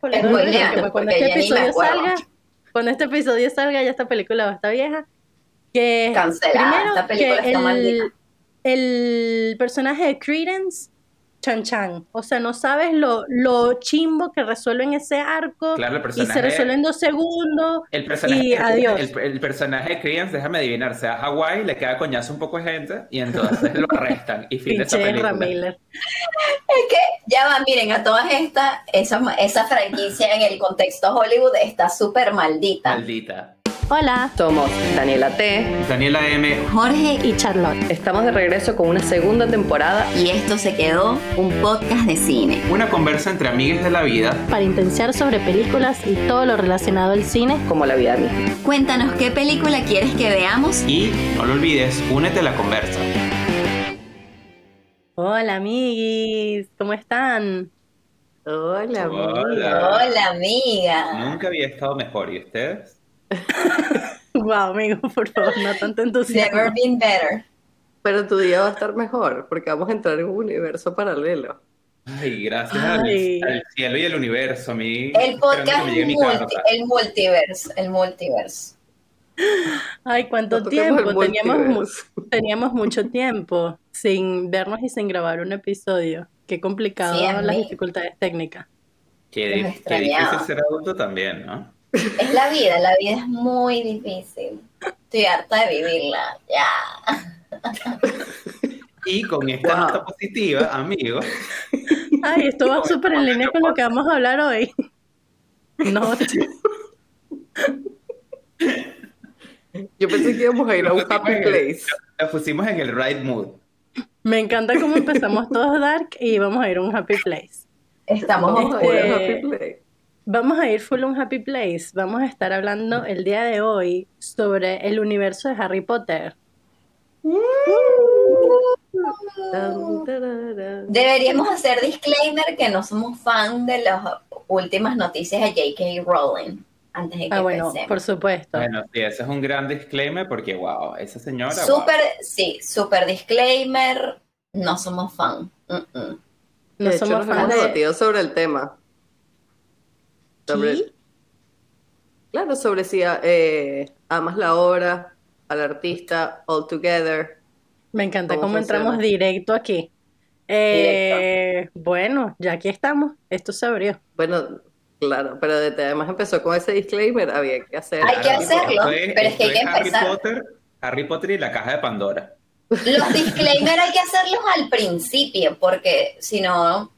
porque cuando este episodio salga, cuando este episodio salga, ya esta película va a estar vieja. Que Cancelada, primero esta película que está el, maldita. el personaje de Credence, Chan Chan, o sea, no sabes lo, lo chimbo que resuelven ese arco Claro, el y personaje. se resuelve en dos segundos. El personaje, Y adiós. El, el personaje de Credence, déjame adivinar, se va a Hawái, le queda coñazo un poco de gente y entonces lo arrestan y fin de esa película. Miller. Es que, ya va, miren, a todas estas, esa, esa franquicia en el contexto Hollywood está súper maldita. Maldita. Hola, Somos Daniela T. Daniela M. Jorge, y Charlotte. Estamos de regreso con una segunda temporada. y esto se quedó un podcast de cine. Una conversa entre amigues de la vida. Para intensiar sobre películas y todo lo relacionado al cine. como la vida misma. Cuéntanos qué película quieres que veamos. Y no lo olvides, únete a la conversa. Hola, amiguis, ¿cómo están? Hola, Hola. Hola, amiga. Nunca había estado mejor, ¿y ustedes? Wow, amigo, por favor, no tanto entusiasmo. Never been better. Pero tu día va a estar mejor porque vamos a entrar en un universo paralelo. Ay, gracias al- Ay. Al, cielo y al universo, a mí. El podcast mi multi- el multiverse, el multiverse. Ay, cuánto No tiempo, teníamos, mu- multiverso. teníamos mucho tiempo sin vernos y sin grabar un episodio. Qué complicado Sí, las dificultades técnicas. Qué, qué difícil ser adulto también, ¿no? Es la vida, la vida es muy difícil. Estoy harta de vivirla. Ya. Y con esta Wow. nota positiva, amigos, Ay, esto va súper en línea con lo que vamos a hablar hoy. No, Yo pensé que íbamos a ir a un happy el- place. nos pusimos en el right mood. me encanta cómo empezamos todos dark y vamos a ir a un happy place. Estamos un Este- happy place. Vamos a ir full un happy place. Vamos a estar hablando el día de hoy sobre el universo de Harry Potter. Deberíamos hacer disclaimer que no somos fan de las últimas noticias de J.K. Rowling. Antes de que Ah, bueno, empecemos. por supuesto. Bueno, sí, ese es un gran disclaimer porque, wow, esa señora. Súper, sí, súper disclaimer. No somos fan. Mm, mm. No de hecho, somos nos fans hemos de... debatido sobre el tema. Claro, sobre si eh, amas la obra, al artista, all together. Me encanta ¿Cómo cómo entramos directo aquí. Eh, bueno, ya aquí estamos. Esto se abrió. Bueno, claro, pero de- además empezó con ese disclaimer, había que hacer. Hay que hacerlo, pero es que hay que Harry empezar. Potter, Harry Potter y la caja de Pandora. Los disclaimer hay que hacerlos al principio, porque si no,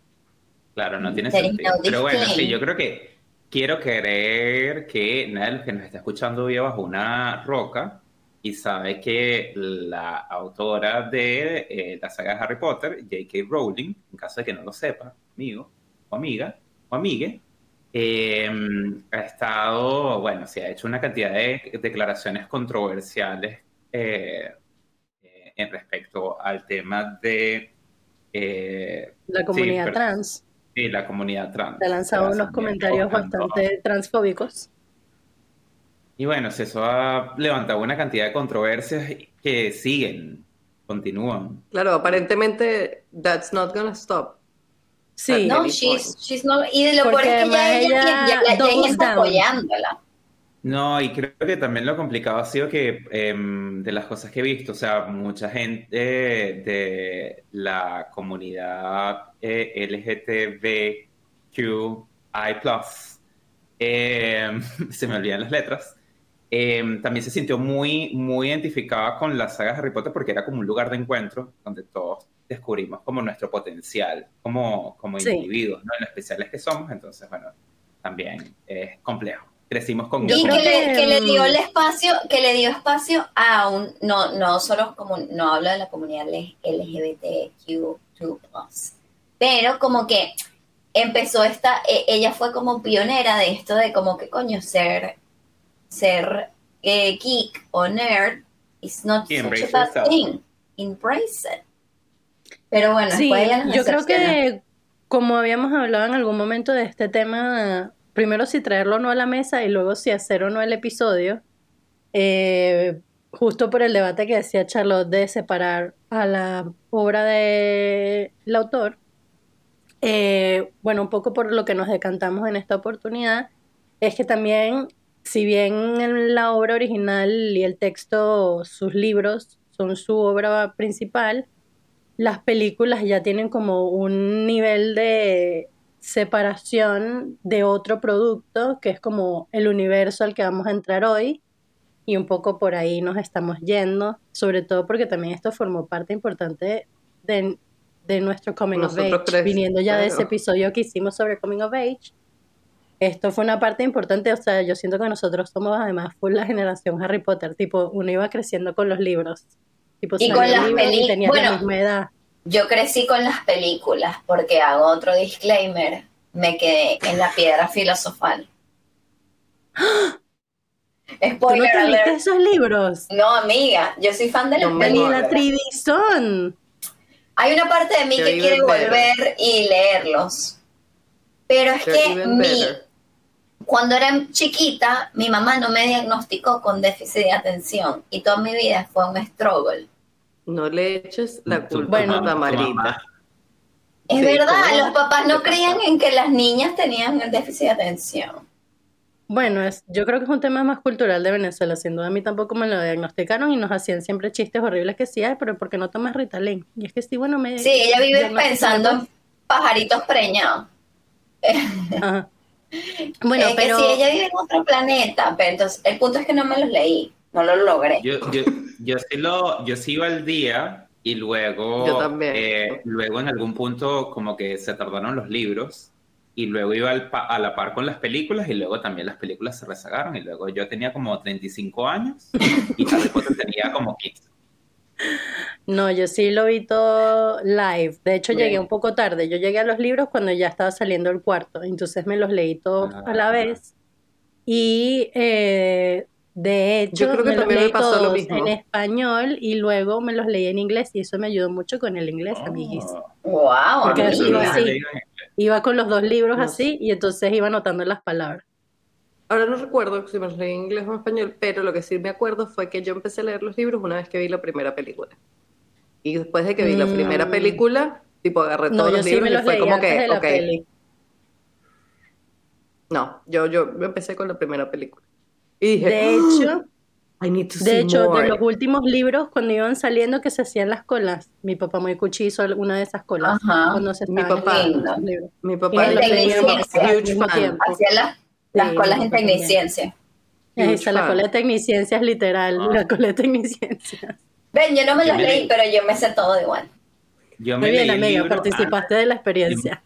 Claro, no tiene sentido. no Pero bueno, sí, yo creo que quiero creer que nadie de los que nos está escuchando vive bajo una roca y sabe que la autora de eh, la saga de Harry Potter, J.K. Rowling, en caso de que no lo sepa, amigo o amiga o amigue, eh, ha estado, bueno, sí, ha hecho una cantidad de declaraciones controversiales eh, eh, en respecto al tema de... eh, La comunidad trans Sí, la comunidad trans. te ha lanzado Se unos comentarios bastante transfóbicos. Y bueno, eso ha levantado una cantidad de controversias que siguen, continúan. Claro, aparentemente, that's not gonna stop. Sí, no, she's, she's not, y lo Porque peor es que ya, ella, ella ya, ya- down. apoyándola. No, y creo que también lo complicado ha sido que em, de las cosas que he visto, o sea, mucha gente de la comunidad eh, LGTBQI+, em, se me olvidan las letras, em, también se sintió muy, muy identificada con la saga de Harry Potter porque era como un lugar de encuentro donde todos descubrimos como nuestro potencial como, como Sí. individuos, ¿no? En lo especiales que somos, entonces, bueno, también es complejo. Crecimos con Yo creo que, le, que, le dio el espacio, que le dio espacio a un, no, no solo como, no hablo de la comunidad LGBTQ2+, pero como que empezó esta, e- ella fue como pionera de esto de como que coño, ser, ser eh, geek o nerd is not such a bad yourself. thing. Embrace it. Pero bueno, Sí, después ella nos yo creo que como habíamos hablado en algún momento de este tema, primero si traerlo o no a la mesa y luego si hacer o no el episodio, eh, justo por el debate que decía Charlotte de separar a la obra del autor, eh, bueno, un poco por lo que nos decantamos en esta oportunidad, es que también, si bien en la obra original y el texto, sus libros son su obra principal, las películas ya tienen como un nivel de separación de otro producto, que es como el universo al que vamos a entrar hoy, y un poco por ahí nos estamos yendo, sobre todo porque también esto formó parte importante de, de nuestro Coming of Age, tres, viniendo ya de ese episodio que hicimos sobre Coming of Age. Esto fue una parte importante, o sea, yo siento que nosotros somos además full la generación Harry Potter, tipo, uno iba creciendo con los libros. Tipo, Y con las peli- tenías la bueno. misma edad. Yo crecí con las películas porque hago otro disclaimer. Me quedé en la piedra filosofal. ¿Tú no Spoiler te esos libros? No, amiga, yo soy fan de las No películas. la Tridison. Hay una parte de mí They're que quiere better. volver y leerlos. Pero es They're que mi, cuando era chiquita, mi mamá no me diagnosticó con déficit de atención y toda mi vida fue un struggle. No le eches la culpa Bueno. a. Tamarita. Es Sí, verdad, ¿cómo? los papás no ¿Qué creían en que las niñas tenían el déficit de atención. Bueno, es, yo creo que es un tema más cultural de Venezuela, sin duda a mí tampoco me lo diagnosticaron y nos hacían siempre chistes horribles que sí, ay, pero ¿por qué no tomas Ritalin? Y es que sí, bueno, me... Sí, ella vive pensando en pajaritos preñados. Ajá. Bueno, es pero... que sí, ella vive en otro planeta, pero entonces el punto es que no me los leí, no los logré. Yo, yo, yo sí lo, yo sí iba al día y luego, Yo también. eh, luego en algún punto como que se tardaron los libros y luego iba al pa- a la par con las películas y luego también las películas se rezagaron y luego yo tenía como 35 años y Harry Potter tenía como 15. No, yo sí lo vi todo live. De hecho, Bien. llegué un poco tarde. Yo llegué a los libros cuando ya estaba saliendo el cuarto. Entonces me los leí todos a la Ah. vez. Y eh, de hecho, Yo creo que me los me leí lo todos mismo. en español y luego me los leí en inglés. Y eso me ayudó mucho con el inglés, amiguis. Oh, Wow, Porque yo así. Iba con los dos libros No así y entonces iba anotando las palabras. Ahora no recuerdo si me los leí en inglés o en español, pero lo que sí me acuerdo fue que yo empecé a leer los libros una vez que vi la primera película. Y después de que vi la Mm. primera película, tipo agarré No, todos los sí libros me y fue como que, ok, peli. no, yo, yo empecé con la primera película. Y dije, De hecho, I need to de see hecho, de more. los últimos libros, cuando iban saliendo que se hacían las colas, mi papá muy cuchi hizo alguna de esas colas Ajá. cuando se Mi papá. Mi papá tiempo. Hacía las, las Sí, colas en tecniciencia. Está la cola de tecniciencias literal, Ah. la cola de tecniciencias. Ven, yo no me me leí, leí. pero yo me sé todo igual. Yo me Muy bien, leí amiga, libro participaste de la experiencia.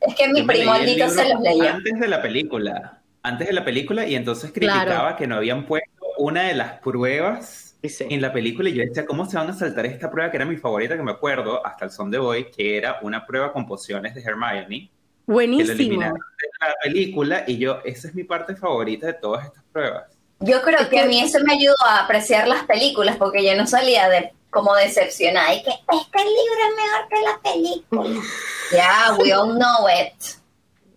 Es que mi primo se los leía. Antes de la película. Antes de la película, y entonces Claro. criticaba que no habían puesto una de las pruebas sí. en la película. Y yo decía, ¿cómo se van a saltar esta prueba? Que era mi favorita, que me acuerdo hasta el son de hoy, que era una prueba con pociones de Hermione, que lo Buenísimo. eliminaron de la película. Y yo, esa es mi parte favorita de todas estas pruebas. Yo creo que a mí eso me ayudó a apreciar las películas porque yo no salía de como decepcionada y que este libro es mejor que la película. Ya, we all know it.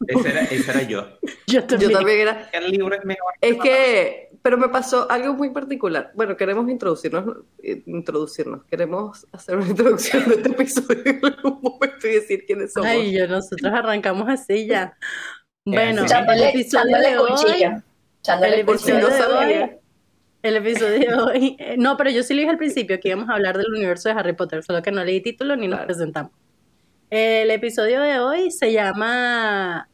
Ese era, ese era yo. Yo también. Yo también era, El libro es mejor. Es que, pero me pasó algo muy particular. Bueno, queremos introducirnos, eh, introducirnos. Queremos hacer una introducción de este episodio en algún momento y decir quiénes somos. Ay, yo, nosotros arrancamos así ya. Bueno, así. el Echándole, episodio de hoy, cuchillo. Echándole el por si cuchillo. no episodio de hoy, el episodio de hoy, eh, no, pero yo sí le dije al principio que íbamos a hablar del universo de Harry Potter, solo que no leí título ni nos Claro. presentamos. El episodio de hoy se llama,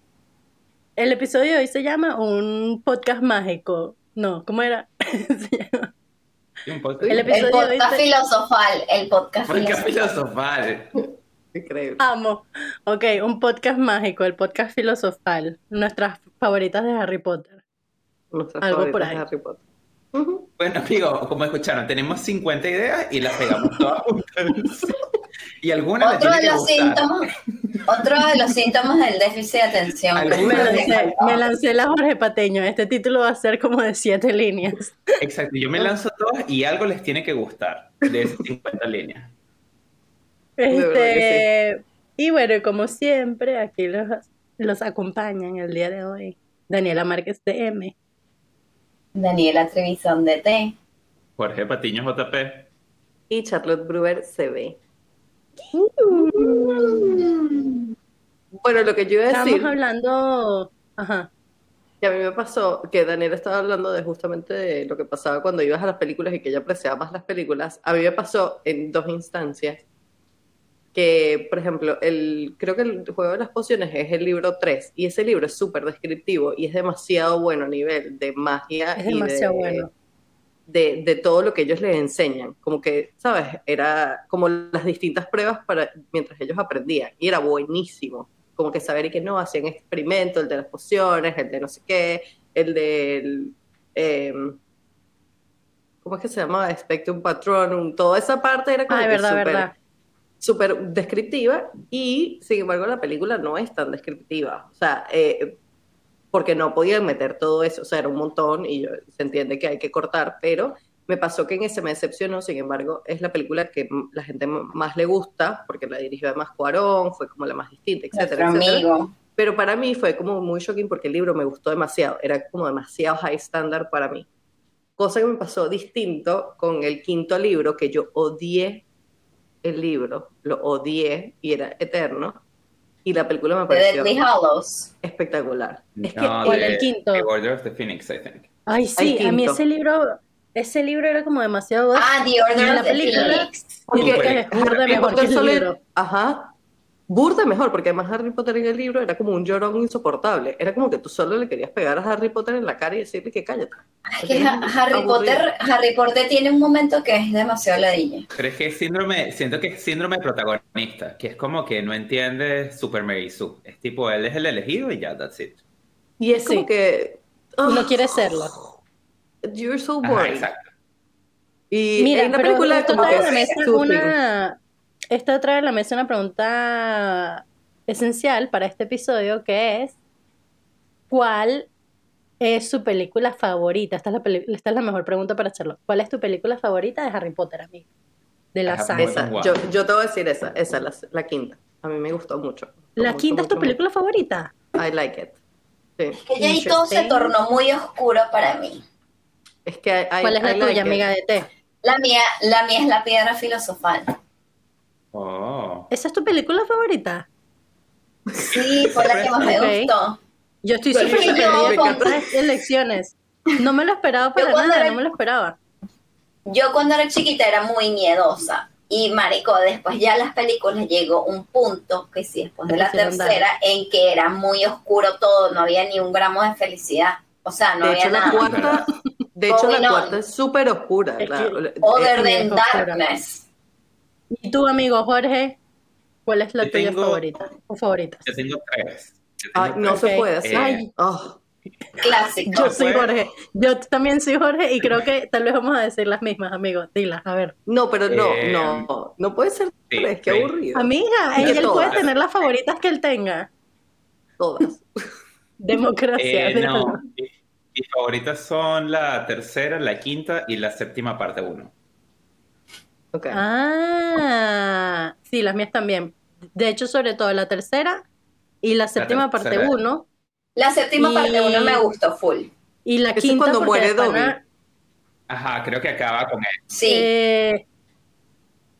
el episodio de hoy se llama un podcast mágico. No, ¿cómo era? Se llama- Sí, un podcast. El El episodio de hoy podcast se- filosofal. El podcast Podcast filosofal. filosofal. Increíble. Amo. Ok, un podcast mágico, el podcast filosofal, nuestras favoritas de Harry Potter. Nuestras algo por ahí. de Harry Potter. Bueno, amigos, como escucharon, tenemos 50 ideas y las pegamos todas juntas. Y algunas Otro de los gustar. síntomas, otro de los síntomas del déficit de atención. Me lancé, me lancé la Jorge Pateño. Este título va a ser como de siete líneas. Exacto, yo me lanzo todas y algo les tiene que gustar de esas 50 líneas. Este, y bueno, como siempre, aquí los, los acompañan el día de hoy. Daniela Márquez de M. Daniela Trevisan de T. Jorge Patiño JP. Y Charlotte Brewer se ve. Bueno, lo que yo iba a Estábamos decir, hablando, ajá, que a mí me pasó, que Daniel estaba hablando de justamente de lo que pasaba cuando ibas a las películas y que ella apreciaba más las películas, a mí me pasó en dos instancias, que, por ejemplo, el, creo que el juego de las pociones es el libro 3, y ese libro es súper descriptivo y es demasiado bueno a nivel de magia es y demasiado de, bueno. de, de todo lo que ellos les enseñan. Como que, ¿sabes? Era como las distintas pruebas para mientras ellos aprendían. Y era buenísimo. Como que saber y que no, hacían experimentos, el de las pociones, el de no sé qué, el del... eh, ¿Cómo es que se llama? Spectrum Patronum. Toda esa parte era como Ah, que verdad, súper verdad. Súper descriptiva y sin embargo la película no es tan descriptiva. O sea, eh, porque no podían meter todo eso, o sea, era un montón y yo- se entiende que hay que cortar, pero me pasó que en ese me decepcionó, sin embargo, es la película que la gente más le gusta, porque la dirigió además Cuarón, fue como la más distinta, etcétera, etcétera. amigo. Pero para mí fue como muy shocking porque el libro me gustó demasiado, era como demasiado high standard para mí. Cosa que me pasó distinto con el quinto libro, que yo odié el libro, lo odié y era eterno. Y la película me pareció espectacular. Es que No, ¿Cuál, de- el quinto? The Order of the Phoenix, I think. Ay, sí, a mí ese libro, ese libro era como demasiado... Ah, The Order of the Phoenix. Porque el solo- libro. Ajá. Burda mejor, porque además Harry Potter en el libro era como un llorón insoportable. Era como que tú solo le querías pegar a Harry Potter en la cara y decirle que cállate. Es que Ha- Harry Aburrido. Potter, Harry Potter tiene un momento que es demasiado ladilla. Pero es que es síndrome, siento que es síndrome protagonista, que es como que no entiende Super Mary Sue. Es tipo, él es el elegido y ya, that's it. Y es Sí. como que. Y no ugh, quiere serlo. You're so Ajá, boring. exacto. Y Mira, en la película como que soothing. una... Esto trae a la mesa una pregunta esencial para este episodio, que es ¿cuál es su película favorita? Esta es la, peli- esta es la mejor pregunta para hacerlo. ¿Cuál es tu película favorita de Harry Potter, amigo? De la Ajá, saga. Esa. Yo, yo te voy a decir esa, esa, la, la quinta. A mí me gustó mucho. ¿La quinta es tu mucho, película favorita? I like it. Sí. Que ya ahí todo se tornó muy oscuro para mí. Es que I- I- ¿Cuál es la like tuya, it. amiga de té? La mía, la mía es la piedra filosofal. Oh. ¿Esa es tu película favorita? Sí, fue la que más me gustó. Yo estoy súper sorprendida con estas elecciones. No me lo esperaba para nada, era- no me lo esperaba. Yo cuando era chiquita era muy miedosa. Y marico, después ya las películas llegó un punto, que sí, después de la tercera, en que era muy oscuro todo, no había ni un gramo de felicidad. O sea, no de había hecho, la nada. cuarta, de hecho, la cuarta es súper oscura. Es que- la- Other es- Sí, than es oscura. darkness. ¿Y tu amigo Jorge? ¿Cuál es la Yo tuya tengo- favorita o favoritas? Yo tengo tres. Yo tengo Ay, no se puede hacer. Eh, Ay. Oh, Clásico. Yo soy. Jorge. Yo también soy Jorge y creo que tal vez vamos a decir las mismas, amigos. Dilas, a ver. no, pero no, Eh, no, no puede ser sí, tres, qué sí. aburrido. Amiga, que él puede tener las favoritas que él tenga. Todas. Democracia. Eh, no, mi- mis favoritas son la tercera, la quinta y la séptima parte uno. Ah, sí, las mías también. De hecho, sobre todo la tercera y la séptima parte tercera. 1 La séptima Y- parte uno me gustó full. y la Ese es quinta cuando muere Dobby. Ajá, creo que acaba con él. Sí. eh,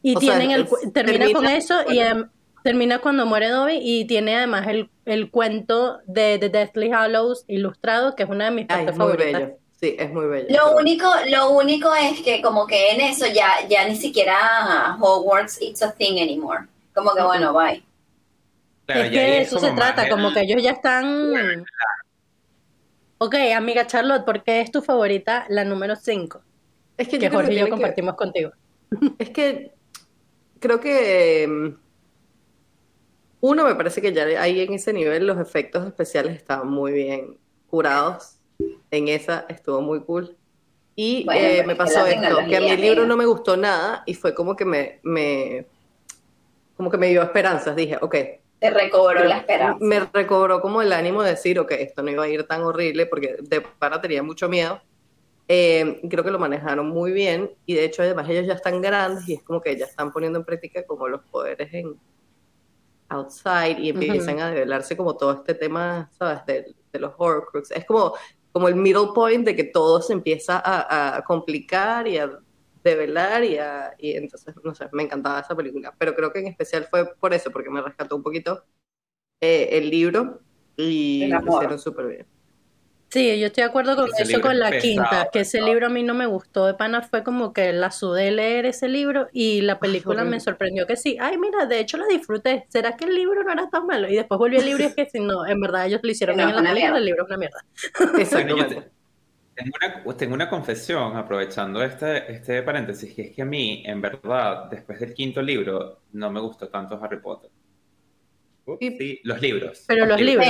y O sea, tienen el, es- termina, termina- con eso y em, termina cuando muere Dobby y tiene además el, el cuento de The Deathly Hallows ilustrado, que es una de mis Ay, partes es muy favoritas. bello. Sí, es muy bello. Lo pero- único, lo único es que como que en eso ya, ya ni siquiera Hogwarts it's a thing anymore. Como que bueno, bye. Claro, es que es eso se trata, el- como que ellos ya están... Ok, amiga Charlotte, ¿por qué es tu favorita la número 5? Es que Que yo creo que Jorge y yo que- compartimos contigo. Es que creo que mm, uno me parece que ya ahí en ese nivel los efectos especiales estaban muy bien curados. En esa estuvo muy cool. Y Bueno, eh, me que pasó la esto, que a el libro no me gustó nada y fue como que me, me como que me dio esperanzas. Dije, ok, Te recobró la esperanza. me recobró como el ánimo de decir, ok, esto no iba a ir tan horrible porque de para tenía mucho miedo. Eh, creo que lo manejaron muy bien y de hecho además ellos ya están grandes y es como que ya están poniendo en práctica como los poderes en outside y empiezan a develarse como todo este tema, ¿sabes? De, de los Horcrux. Es como, como el middle point de que todo se empieza a, a complicar y a develar y, a, y entonces, no sé, me encantaba esa película, pero creo que en especial fue por eso, porque me rescató un poquito eh, el libro y lo hicieron súper bien. Sí, yo estoy de acuerdo con Ese eso con la pesado, quinta, que ese libro a mí no me gustó de pana, fue como que la sudé leer ese libro y la película me sorprendió que sí. Ay, mira, de hecho la disfruté. ¿Será que el libro no era tan malo? Y después volví al libro y es que si no, en verdad ellos lo hicieron Que no, bien en la película, el libro es una mierda. Exactamente. te- tengo una, tengo una confesión, aprovechando este, este paréntesis, que es que a mí, en verdad, después del quinto libro, no me gustó tanto Harry Potter. Ups, Y- sí, los libros. Pero los libros.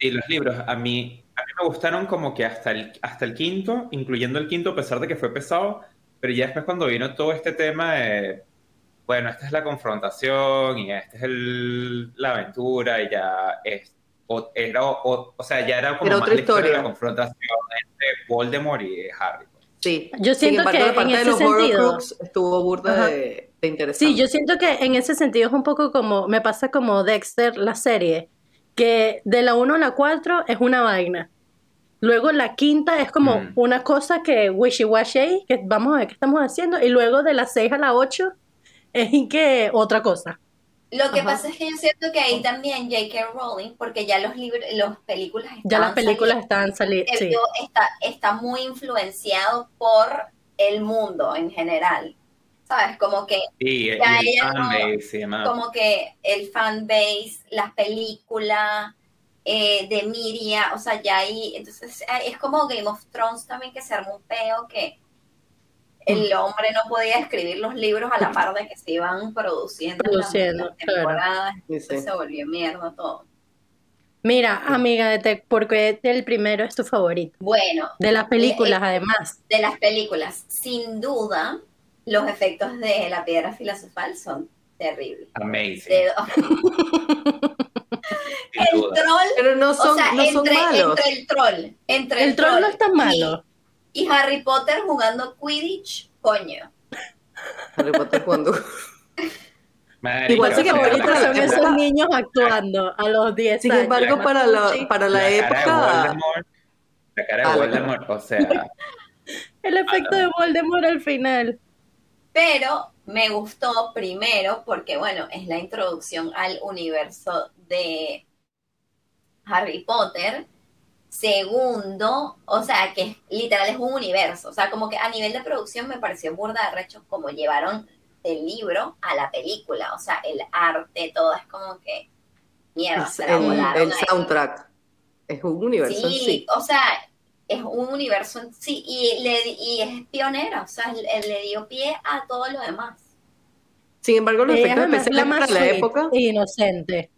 Sí, los libros. A mí, a mí me gustaron como que hasta el, hasta el quinto, incluyendo el quinto, a pesar de que fue pesado, pero ya después cuando vino todo este tema de, bueno, esta es la confrontación y esta es el- la aventura y ya es, o, era, o, o sea, ya era como Era más otra la historia de historia. la confrontación entre Voldemort y Harry. Sí. Yo siento embargo, que la parte en de ese los sentido- estuvo burda de, de interesante. Sí, yo siento que en ese sentido es un poco como, me pasa como Dexter, la serie, que de la 1 a la 4 es una vaina. Luego la quinta es como Mm. una cosa que wishy-washy, que vamos a ver qué estamos haciendo, y luego de la 6 a la 8 es que otra cosa. Lo que Ajá. pasa es que yo siento que ahí también J.K. Rowling, porque ya los libros, las películas Ya las estaban películas saliendo, están saliendo, sí. Está, está muy influenciado por el mundo en general. ¿Sabes? Como que, Sí, el ella no- fanbase demás. como que el fanbase, las películas eh, de Miria, o sea, ya ahí, entonces es como Game of Thrones también que se armó un peo que el hombre no podía escribir los libros a la par de que se iban produciendo, Produciendo, las claro. temporadas, Sí, sí. se volvió mierda todo. Mira, amiga de Tech, ¿por qué el primero es tu favorito? Bueno, De las películas, Eh, además. de las películas, sin duda, los efectos de la piedra filosofal son terribles. Amazing. De- el duda. troll, Pero no o son, sea, no son entre, malos. entre el troll, entre el, El troll no es tan y- malo. Y, Harry Potter jugando Quidditch, coño. Harry Potter. Marica, Igual sí que o son esos niños actuando a los 10 Sin embargo, para la, para la, cara de época... Voldemort, la cara de Ah, Voldemort, o sea, El efecto de Voldemort al final. Pero me gustó primero porque, bueno, es la introducción al universo de Harry Potter. Segundo, o sea, que literal es un universo. O sea, como que a nivel de producción me pareció burda de recho como llevaron el libro a la película. O sea, el arte, todo es como que mierda, Es se la el, volaron el soundtrack. Es un universo en sí. o sea, es un universo en sí y, le, y es pionera, o sea, le, le dio pie a todo lo demás. Sin embargo, los efectos además es la especiales más para la época... e inocente.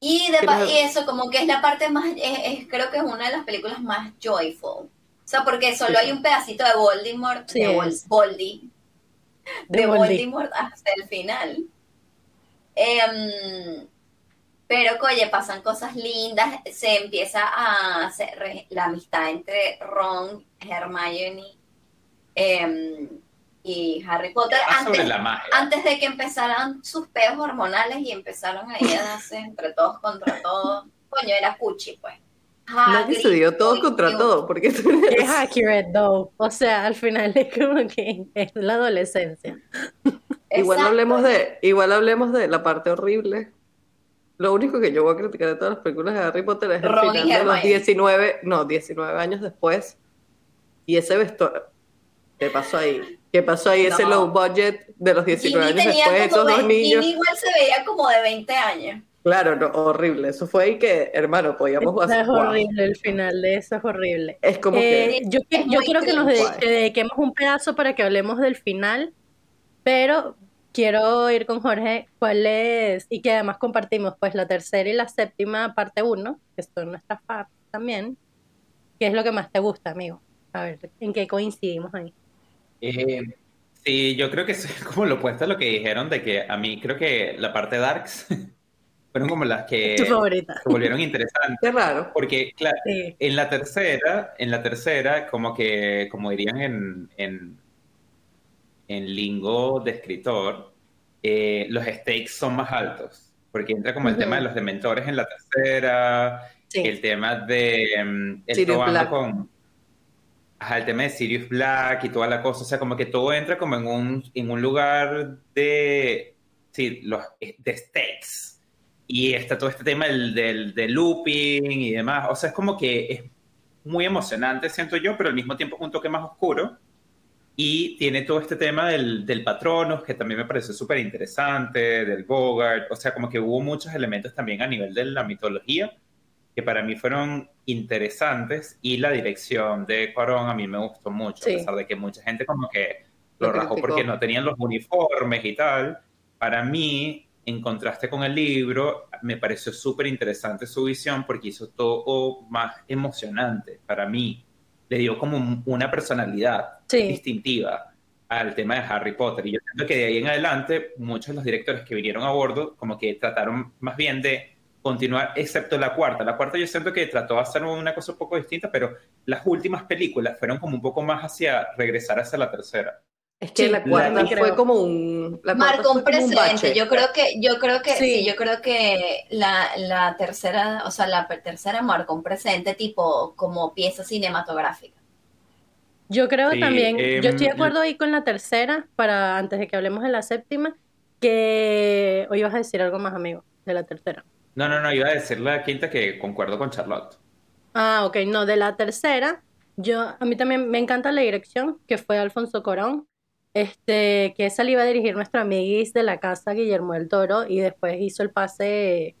Y, de, pa- y eso, como que es la parte más, es, es- creo que es una de las películas más joyful. O sea, porque solo Sí, hay un pedacito de Voldemort, Sí, de Vol-. Voldy, De de Voldy. Voldemort hasta el final. Em, pero, oye, pasan cosas lindas, se empieza a hacer la amistad entre Ron, Hermione em, y Harry Potter antes, la magia. antes de que empezaran sus peos hormonales y empezaron ahí a darse entre todos contra todos. Coño, era cuchi, pues. Nadie se dio todos contra Newt. todo, porque Es accurate, though. O sea, al final es como que es la adolescencia. Igual hablemos de, igual hablemos de la parte horrible. Lo único que yo voy a criticar de todas las películas de Harry Potter es el Ron y final de los Hermione. 19, no, 19 años después. Y ese vestuario. ¿Qué pasó ahí? ¿Qué pasó ahí? Ese No. low budget de los 19 Ginny años después, esos dos niños. Ginny igual se veía como de 20 años. Claro, no, horrible. Eso fue ahí que, hermano, podíamos Eso es wow. horrible, el final de eso es horrible. Es como Eh, que. yo yo quiero que nos dediquemos un pedazo para que hablemos del final, pero quiero ir con Jorge cuál es, y que además compartimos pues la tercera y la séptima parte 1, que son nuestras partes también. ¿Qué es lo que más te gusta, amigo? A ver, ¿en qué coincidimos ahí? Eh, sí, yo creo que es como lo opuesto a lo que dijeron de que a mí creo que la parte Darks fueron como las que ¿Tu favorita? se volvieron interesantes. Qué raro. Porque, claro, Sí. en la tercera, en la tercera, como que, como dirían en, en, en lingo de escritor, eh, los stakes son más altos. Porque entra como el Ujú. tema de los dementores en la tercera, Sí. el tema de mm, el Black. con ajá, el tema de Sirius Black y toda la cosa, o sea, como que todo entra como en un, en un lugar de sí, los de stakes. y está todo este tema del, del, del, looping y demás. O sea, es como que es muy emocionante, siento yo, pero al mismo tiempo es un toque más oscuro. Y tiene todo este tema del, del Patronus, que también me parece súper interesante, del Bogart. O sea, como que hubo muchos elementos también a nivel de la mitología que para mí fueron interesantes. Y la dirección de Cuarón a mí me gustó mucho, a pesar de que mucha gente como que lo, lo rajó porque no tenían los uniformes y tal. Para mí, en contraste con el libro, me pareció súper interesante su visión porque hizo todo más emocionante para mí. Le dio como una personalidad distintiva al tema de Harry Potter. Y yo creo que de ahí en adelante, muchos de los directores que vinieron a bordo, como que trataron más bien de continuar, excepto la cuarta. La cuarta yo siento que trató de hacer una cosa un poco distinta, pero las últimas películas fueron como un poco más hacia regresar hacia la tercera. Es que la cuarta fue como un marcó un precedente. Yo creo que, yo creo que, sí, yo creo que la, la, tercera, o sea, la tercera marcó un precedente tipo como pieza cinematográfica. Yo creo también, yo estoy de em, acuerdo ahí con la tercera, para antes de que hablemos de la séptima, que hoy ibas a decir algo más, amigo, de la tercera. No, no, no, iba a decir la quinta que concuerdo con Charlotte. Ah, ok, no, de la tercera, yo, a mí también me encanta la dirección, que fue Alfonso Corón, este, que esa le iba a dirigir nuestro amiguis de la casa, Guillermo del Toro, y después hizo el pase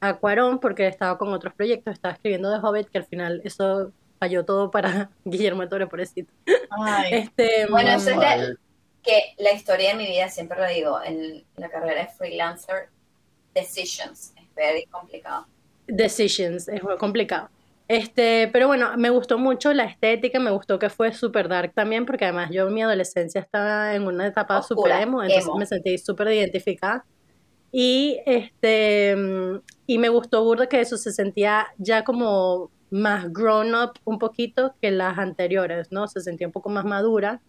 a Cuarón porque estaba con otros proyectos, estaba escribiendo de Hobbit, que al final eso falló todo para Guillermo del Toro, pobrecito. Este, bueno, eso es la, que la historia de mi vida, siempre lo digo, en la carrera de freelancer, decisions, es very complicado. Decisions, es muy complicado. Este, pero bueno, me gustó mucho la estética, me gustó que fue súper dark también, porque además yo en mi adolescencia estaba en una etapa súper emo, entonces me sentí súper identificada. Y, este, y me gustó burda que eso se sentía ya como más grown up un poquito que las anteriores, ¿no? Se sentía un poco más madura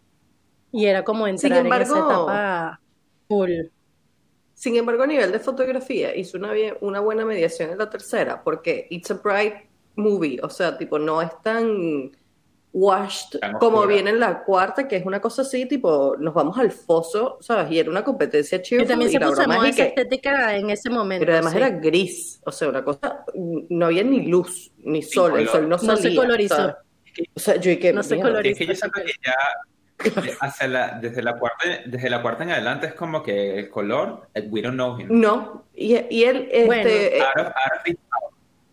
y era como entrar en esa etapa full. Sin embargo, a nivel de fotografía, hizo una, una buena mediación en la tercera, porque It's a Bright movie, o sea, tipo, no es tan washed como viene en la cuarta, que es una cosa así, tipo, nos vamos al foso, ¿sabes? Y era una competencia chida. Y también se puso esa estética en ese momento. Pero además era gris, o sea, una cosa, no había ni luz, ni sol, el sol no salía. No se colorizó. O sea, yo y que, no se colorizó. Es que yo siento que ya hacia la, desde, la cuarta, desde la cuarta en adelante es como que el color, we don't know him. No, y, y él, este, bueno,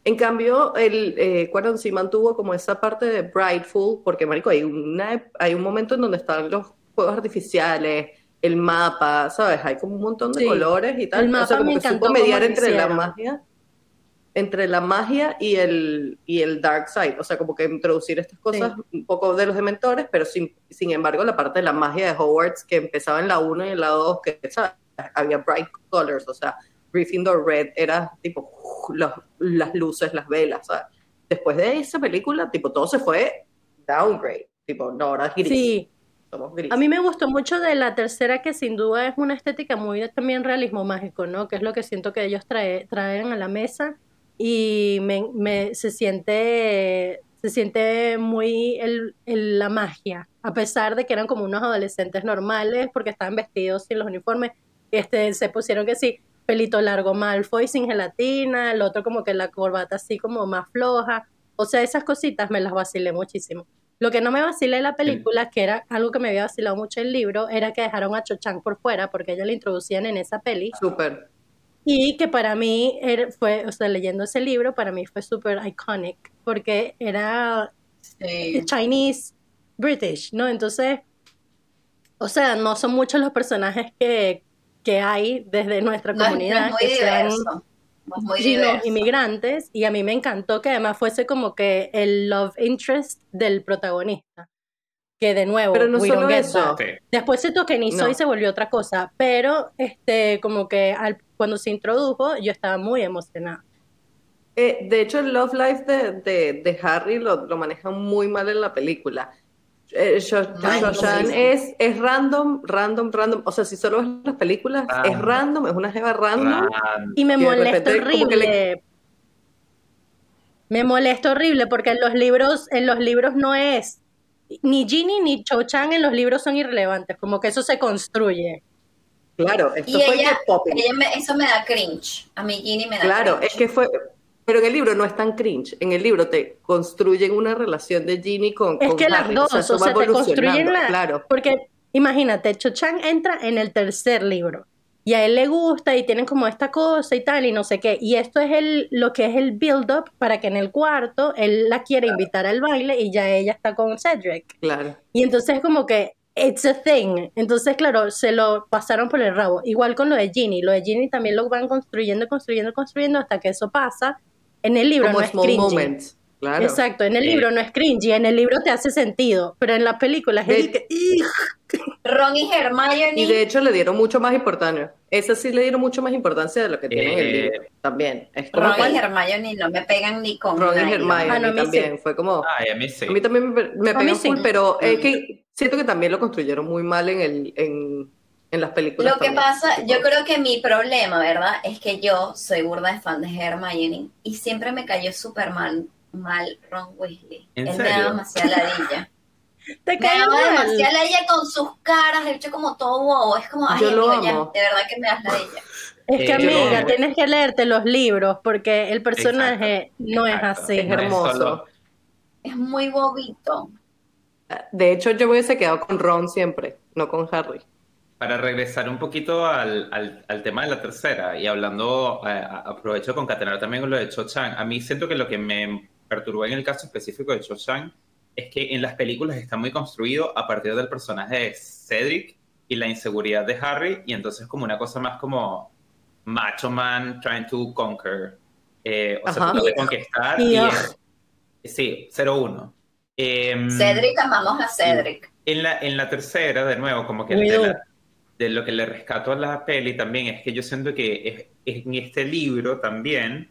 en cambio, el eh, sí mantuvo como esa parte de Brightful, porque, marico, hay, una, hay un momento en donde están los juegos artificiales, el mapa, ¿sabes? Hay como un montón de colores y tal. El mapa o sea, como que supo mediar entre la magia entre la magia y el, y el dark side, o sea, como que introducir estas cosas un poco de los dementores, pero sin, sin embargo la parte de la magia de Hogwarts que empezaba en la 1 y en la 2, que ¿sabes? había bright colors, o sea, Gryffindor Red era tipo las luces, las velas. Después de esa película, tipo, todo se fue downgrade. Tipo, no, ahora es gris. Sí. Somos gris. A mí me gustó mucho de la tercera, que sin duda es una estética muy también realismo mágico, ¿no? Que es lo que siento que ellos trae, traen a la mesa y me, me, se siente se siente muy el, la magia, a pesar de que eran como unos adolescentes normales porque estaban vestidos sin los uniformes, este, se pusieron que sí, pelito largo Malfoy sin gelatina, el otro como que la corbata así como más floja. O sea, esas cositas me las vacilé muchísimo. Lo que no me vacilé en la película, que era algo que me había vacilado mucho el libro, era que dejaron a Cho Chang por fuera porque ella la introducían en esa peli. Súper. Y que para mí fue, o sea, leyendo ese libro, para mí fue súper iconic porque era Chinese British, ¿no? Entonces, o sea, no son muchos los personajes que, que hay desde nuestra comunidad, que sean inmigrantes, y a mí me encantó que además fuese como que el love interest del protagonista. Que de nuevo, pero no solo eso. Después se tokenizó y se volvió otra cosa, pero este como que al, cuando se introdujo yo estaba muy emocionada. Eh, de hecho, el love life de, de, de Harry lo, lo manejan muy mal en la película eh, es, es random, random, random. O sea, si solo ves las películas, es random, es una jeva random. Y me molesta horrible. Me molesta horrible porque en los libros, en los libros no es ni Ginny ni Cho Chang en los libros son irrelevantes, como que eso se construye. Claro, esto Y fue ella-. Ella me- eso me da cringe. A mí Ginny me da Claro, cringe. es que fue. Pero en el libro no es tan cringe. En el libro te construyen una relación de Ginny con, Es con que las dos, o sea, va te construyen evolucionando, la... Claro. Porque imagínate, Cho-Chang entra en el tercer libro y a él le gusta y tienen como esta cosa y tal y no sé qué. Y esto es el, lo que es el build-up para que en el cuarto él la quiere invitar al baile y ya ella está con Cedric. Claro. Y entonces como que it's a thing. Entonces, claro, se lo pasaron por el rabo. Igual con lo de Ginny. Lo de Ginny también lo van construyendo, construyendo, construyendo hasta que eso pasa. En el libro Como no es small cringy. moments. Claro. Exacto, en el Eh. libro no es cringy, en el libro te hace sentido, pero en la película es De- el que... ¡Ugh! Ron y Hermione. Y de hecho le dieron mucho más importancia. Esa sí le dieron mucho más importancia de lo que tiene en el Eh, libro. También. Es como Ron y Hermione no me pegan ni con Ron y. Hermione Ah, no, a mí también. Fue como. Ay, a mí sí. A mí también me, me pegan sí. pero es que siento que también lo construyeron muy mal en el en, en las películas. Lo que también. pasa, yo creo que mi problema, ¿verdad? Es que yo soy burda de fan de Hermione y siempre me cayó súper mal, mal Ron Weasley. ¿En Él me serio? da demasiada ladilla. Te me cae daba mal. demasiada ladilla con sus caras, de hecho como todo bobo. Es como, ay, Yo lo amigo, ya, amo. de verdad que me das ladilla. Es que Eh, amiga, yo- tienes que leerte los libros porque el personaje no es así. Es hermoso. solo- Es muy bobito. De hecho, yo me hubiese quedado con Ron siempre, no con Harry. Para regresar un poquito al, al- al tema de la tercera y hablando, eh, aprovecho de concatenar también con lo de Cho Chang. A mí siento que lo que me perturbó en el caso específico de Cho Chang es que en las películas está muy construido a partir del personaje de Cedric y la inseguridad de Harry, y entonces como una cosa más como macho man trying to conquer, eh, o sea, Ajá. tratando de conquistar. Y, es- sí, 0-1. Em, Cedric, amamos a Cedric. en la, en la tercera, de nuevo, como que de, la-. De lo que le rescato a la peli también es que yo siento que es- en este libro también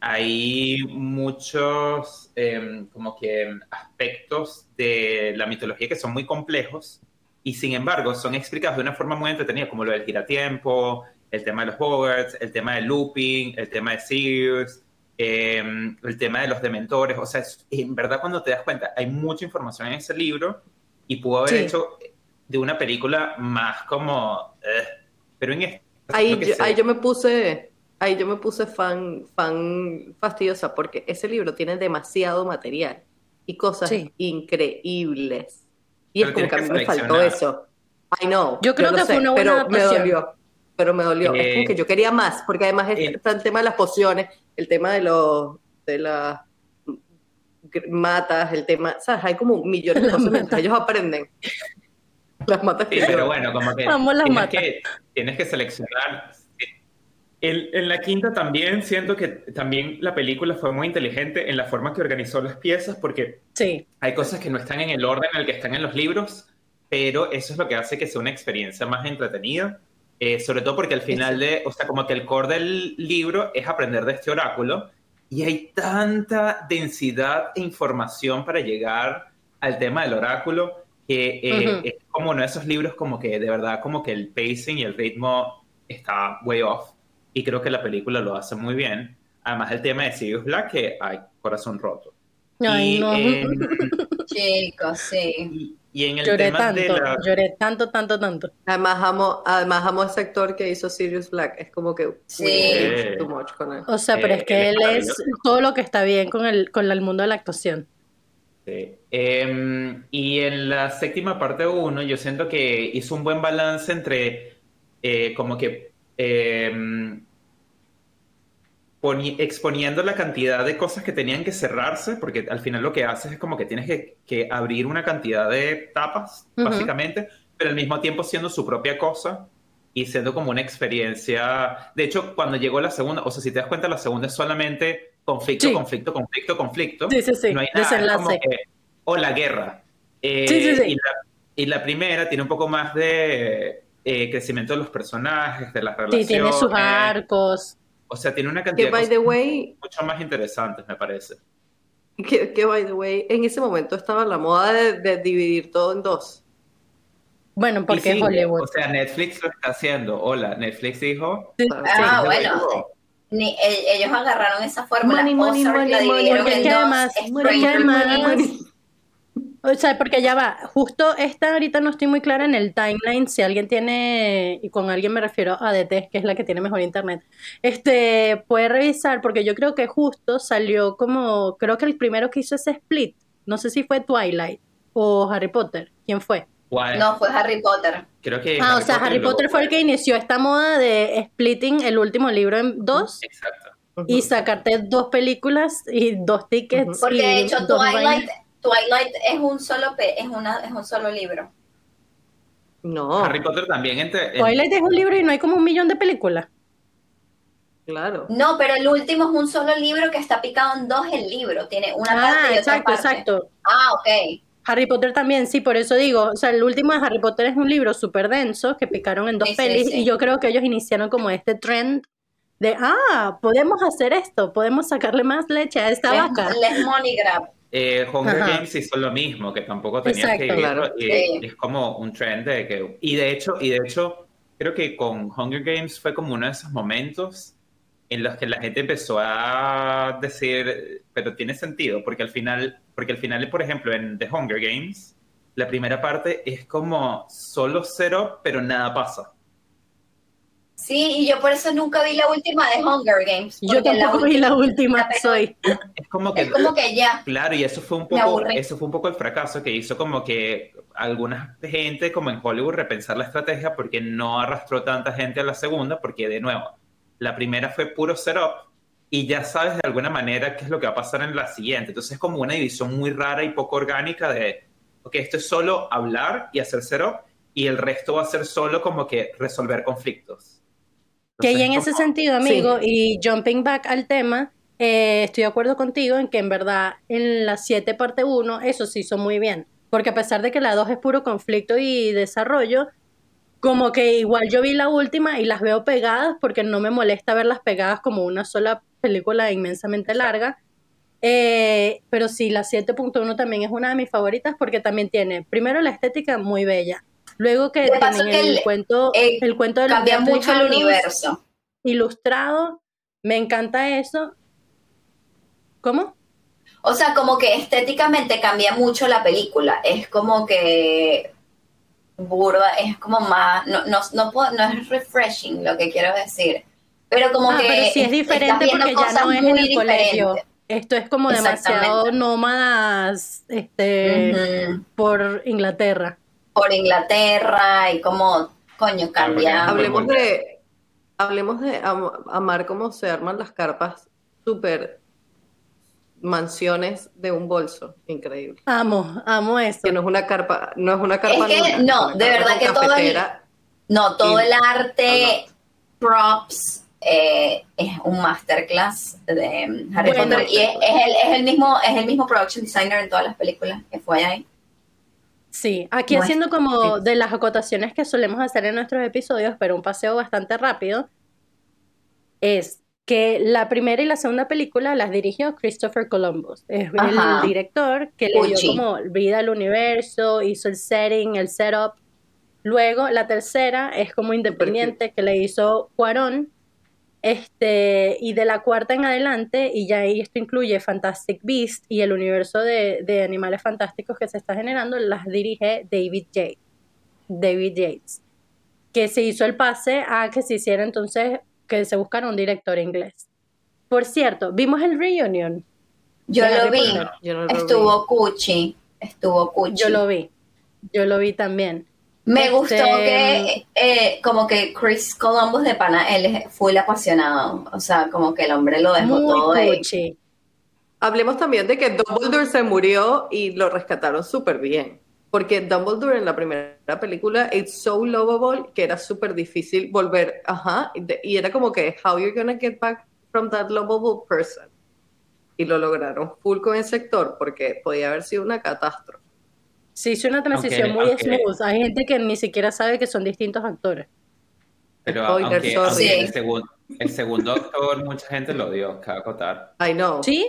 hay muchos em, como que aspectos de la mitología que son muy complejos y sin embargo son explicados de una forma muy entretenida, como lo del giratiempo, el tema de los Hogwarts, el tema del looping, el tema de Sirius, em, el tema de los dementores. O sea, es- en verdad cuando te das cuenta, hay mucha información en ese libro y pudo haber Sí. hecho de una película más como... eh, pero en esta... Ahí yo, ahí yo me puse, ahí yo me puse fan, fan fastidiosa porque ese libro tiene demasiado material y cosas Sí. increíbles. Y Pero es como que a mí me faltó eso. I know. Yo creo que fue una buena pero me dolió. Pero me dolió. es Eh, como que yo quería más, porque además eh, está el tema de las pociones, el tema de los de las matas, el tema, ¿sabes? Hay como millones de cosas mientras ellos aprenden. Las matas Sí, que pero yo- bueno, como que Amo las tienes, matas. que tienes que seleccionar. En, en la quinta también siento que también la película fue muy inteligente en la forma que organizó las piezas, porque Sí, hay cosas que no están en el orden en el que están en los libros, pero eso es lo que hace que sea una experiencia más entretenida. Eh, sobre todo porque al final de, o sea, como que el core del libro es aprender de este oráculo y hay tanta densidad e información para llegar al tema del oráculo que eh, Ujú. es como uno de esos libros como que de verdad como que el pacing y el ritmo está way off y creo que la película lo hace muy bien. Además el tema de Sirius Black que hay corazón roto. Ay, y, no. en, Chicos, sí. y- y en el lloré tema tanto, de la... lloré tanto, tanto, tanto. Además amo, además amo ese actor que hizo Sirius Black. Es como que Sí. we too much con él. O sea, pero Eh, es que él él es es todo lo que está bien con el, con el mundo de la actuación. Sí. Em, y en la séptima parte 1 yo siento que hizo un buen balance entre eh, como que em, poni- exponiendo la cantidad de cosas que tenían que cerrarse, porque al final lo que haces es como que tienes que, que abrir una cantidad de tapas, básicamente, pero al mismo tiempo siendo su propia cosa y siendo como una experiencia. De hecho, cuando llegó la segunda, o sea, si te das cuenta, la segunda es solamente conflicto, Sí. conflicto, conflicto, conflicto. Sí, sí, sí, No hay nada, como que, o la guerra. Eh, Sí, sí, sí. Y, la, y la primera tiene un poco más de eh, crecimiento de los personajes, de las Sí, relaciones. tiene sus arcos. O sea, tiene una cantidad Que de by cosas the way, mucho más interesantes, me parece. que, que by the way, en ese momento estaba la moda de, de dividir todo en dos. Bueno, porque sí, es Hollywood. O sea, Netflix lo está haciendo. Hola, Netflix dijo. Ah, sí, bueno. dijo, Ni, ellos agarraron esa fórmula. Money, money, Ozark money, la dividieron en además-. O sea, porque ya va, justo esta ahorita no estoy muy clara en el timeline, si alguien tiene, y con alguien me refiero a DT, que es la que tiene mejor internet, este, puede revisar, porque yo creo que justo salió como, creo que el primero que hizo ese split, no sé si fue Twilight o Harry Potter, ¿quién fue? ¿Cuál? No, fue Harry Potter. Creo que Ah, o sea, Harry luego Potter fue el que inició esta moda de splitting el último libro en dos Exacto. y sacarte dos películas y dos tickets. Porque y de hecho Twilight. Twilight es un solo pe- es una es un solo libro. No, Harry Potter también entre... en- Twilight es un libro y no hay como un millón de películas. claro. No, pero el último es un solo libro que está picado en dos el libro, tiene una parte Ah, y otra exacto, parte. exacto. Ah, ok. Harry Potter también, sí, por eso digo, o sea, el último de Harry Potter es un libro súper denso que picaron en dos Sí, sí, pelis sí. y yo creo que ellos iniciaron como este trend de, ah, podemos hacer esto, podemos sacarle más leche a esta Les, vaca. les money grab. Eh, Hunger Ajá. Games hizo lo mismo, que tampoco tenías Exacto. que ir, Claro. y Sí. es como un trend de que y de hecho y de hecho creo que con Hunger Games fue como uno de esos momentos en los que la gente empezó a decir, pero tiene sentido, porque al final, porque al final, por ejemplo, en The Hunger Games, la primera parte es como solo cero, pero nada pasa. Sí, y yo por eso nunca vi la última de Hunger Games. Yo porque la tampoco vi la última, soy. Es como que Es como que ya. Claro, y eso fue un poco, eso fue un poco el fracaso que hizo como que alguna gente como en Hollywood repensar la estrategia porque no arrastró tanta gente a la segunda, porque de nuevo, la primera fue puro setup y ya sabes de alguna manera qué es lo que va a pasar en la siguiente. Entonces es como una división muy rara y poco orgánica de, ok, esto es solo hablar y hacer setup y el resto va a ser solo como que resolver conflictos. Que y en Entonces, ese sentido, amigo, y jumping back al tema, eh, estoy de acuerdo contigo en que en verdad en la 7 parte 1 eso se hizo muy bien. Porque a pesar de que la 2 es puro conflicto y desarrollo, como que igual yo vi la última y las veo pegadas porque no me molesta verlas pegadas como una sola película inmensamente larga. Eh, pero sí, la 7.1 también es una de mis favoritas porque también tiene, primero, la estética muy bella. Luego que tienen que el, el- cuento, eh, el cuento de los Cambia mucho el universo. ilustrado, me encanta eso. ¿Cómo? O sea, como que estéticamente cambia mucho la película. Es como que burda, es como más, no, no, no, puedo- no es refreshing lo que quiero decir. Pero como Ah, que pero sí es diferente porque ya no es en muy el colegio. Esto es como demasiado nómadas este, por Inglaterra. Por Inglaterra y como, coño, cambia. Ah, Hablemos de, hablemos de am- amar cómo se arman las carpas super mansiones de un bolso. Increíble. Amo, amo eso. Que no es una carpa, no es una carpa Es que, no, una de carpa verdad que todo el-. No, todo Y- el arte, props, eh, es un masterclass de Harry Bueno. Potter y es, es el, es el mismo es el mismo production designer en todas las películas que fue ahí. Sí, aquí No es- haciendo como de las acotaciones que solemos hacer en nuestros episodios, pero un paseo bastante rápido, es que la primera y la segunda película las dirigió Christopher Columbus. Es Ajá. el director que le dio como vida al universo, hizo el setting, el setup. Luego, la tercera es como independiente que le hizo Cuarón. Este, y de la cuarta en adelante, y ya ahí esto incluye Fantastic Beast y el universo de, de animales fantásticos que se está generando, las dirige David Yates. David Yates. Que se hizo el pase a que se hiciera entonces, que se buscara un director inglés. Por cierto, vimos el reunion. Yo de lo Harry vi, Potter. Yo no lo vi. estuvo Cuchi, estuvo Cuchi. Yo lo vi. Yo lo vi también. Me Este, gustó que eh, como que Chris Columbus de pana, él es full apasionado, o sea, como que el hombre lo dejó todo Muy cuchi. Hablemos también de que Dumbledore se murió y lo rescataron súper bien. Porque Dumbledore en la primera película, it's so lovable, que era súper difícil volver, ajá, y de- era como que, how you're gonna get back from that lovable person. Y lo lograron full con ese actor, porque podía haber sido una catástrofe. Se hizo una transición Aunque- muy aunque- smooth. Hay gente que ni siquiera sabe que son distintos actores. Pero Spoiler, aunque, sorry. aunque Sí. el, segundo, el segundo actor, mucha gente lo dio, cabe acotar. I know. ¿Sí?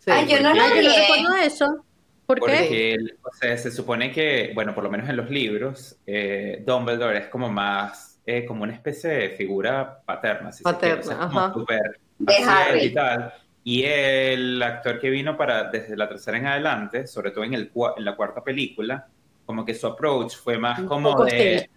Sí, Ay, yo no lo yo no recuerdo eso. ¿Por qué? Porque el- o sea, se supone que, bueno, por lo menos en los libros, eh, Dumbledore es como más, eh, como una especie de figura paterna, si Paterna, se quiere, o sea, como ajá. súper De Harry. y tal. Y el actor que vino para desde la tercera en adelante, sobre todo en, el, en la cuarta película, como que su approach fue más Un como de.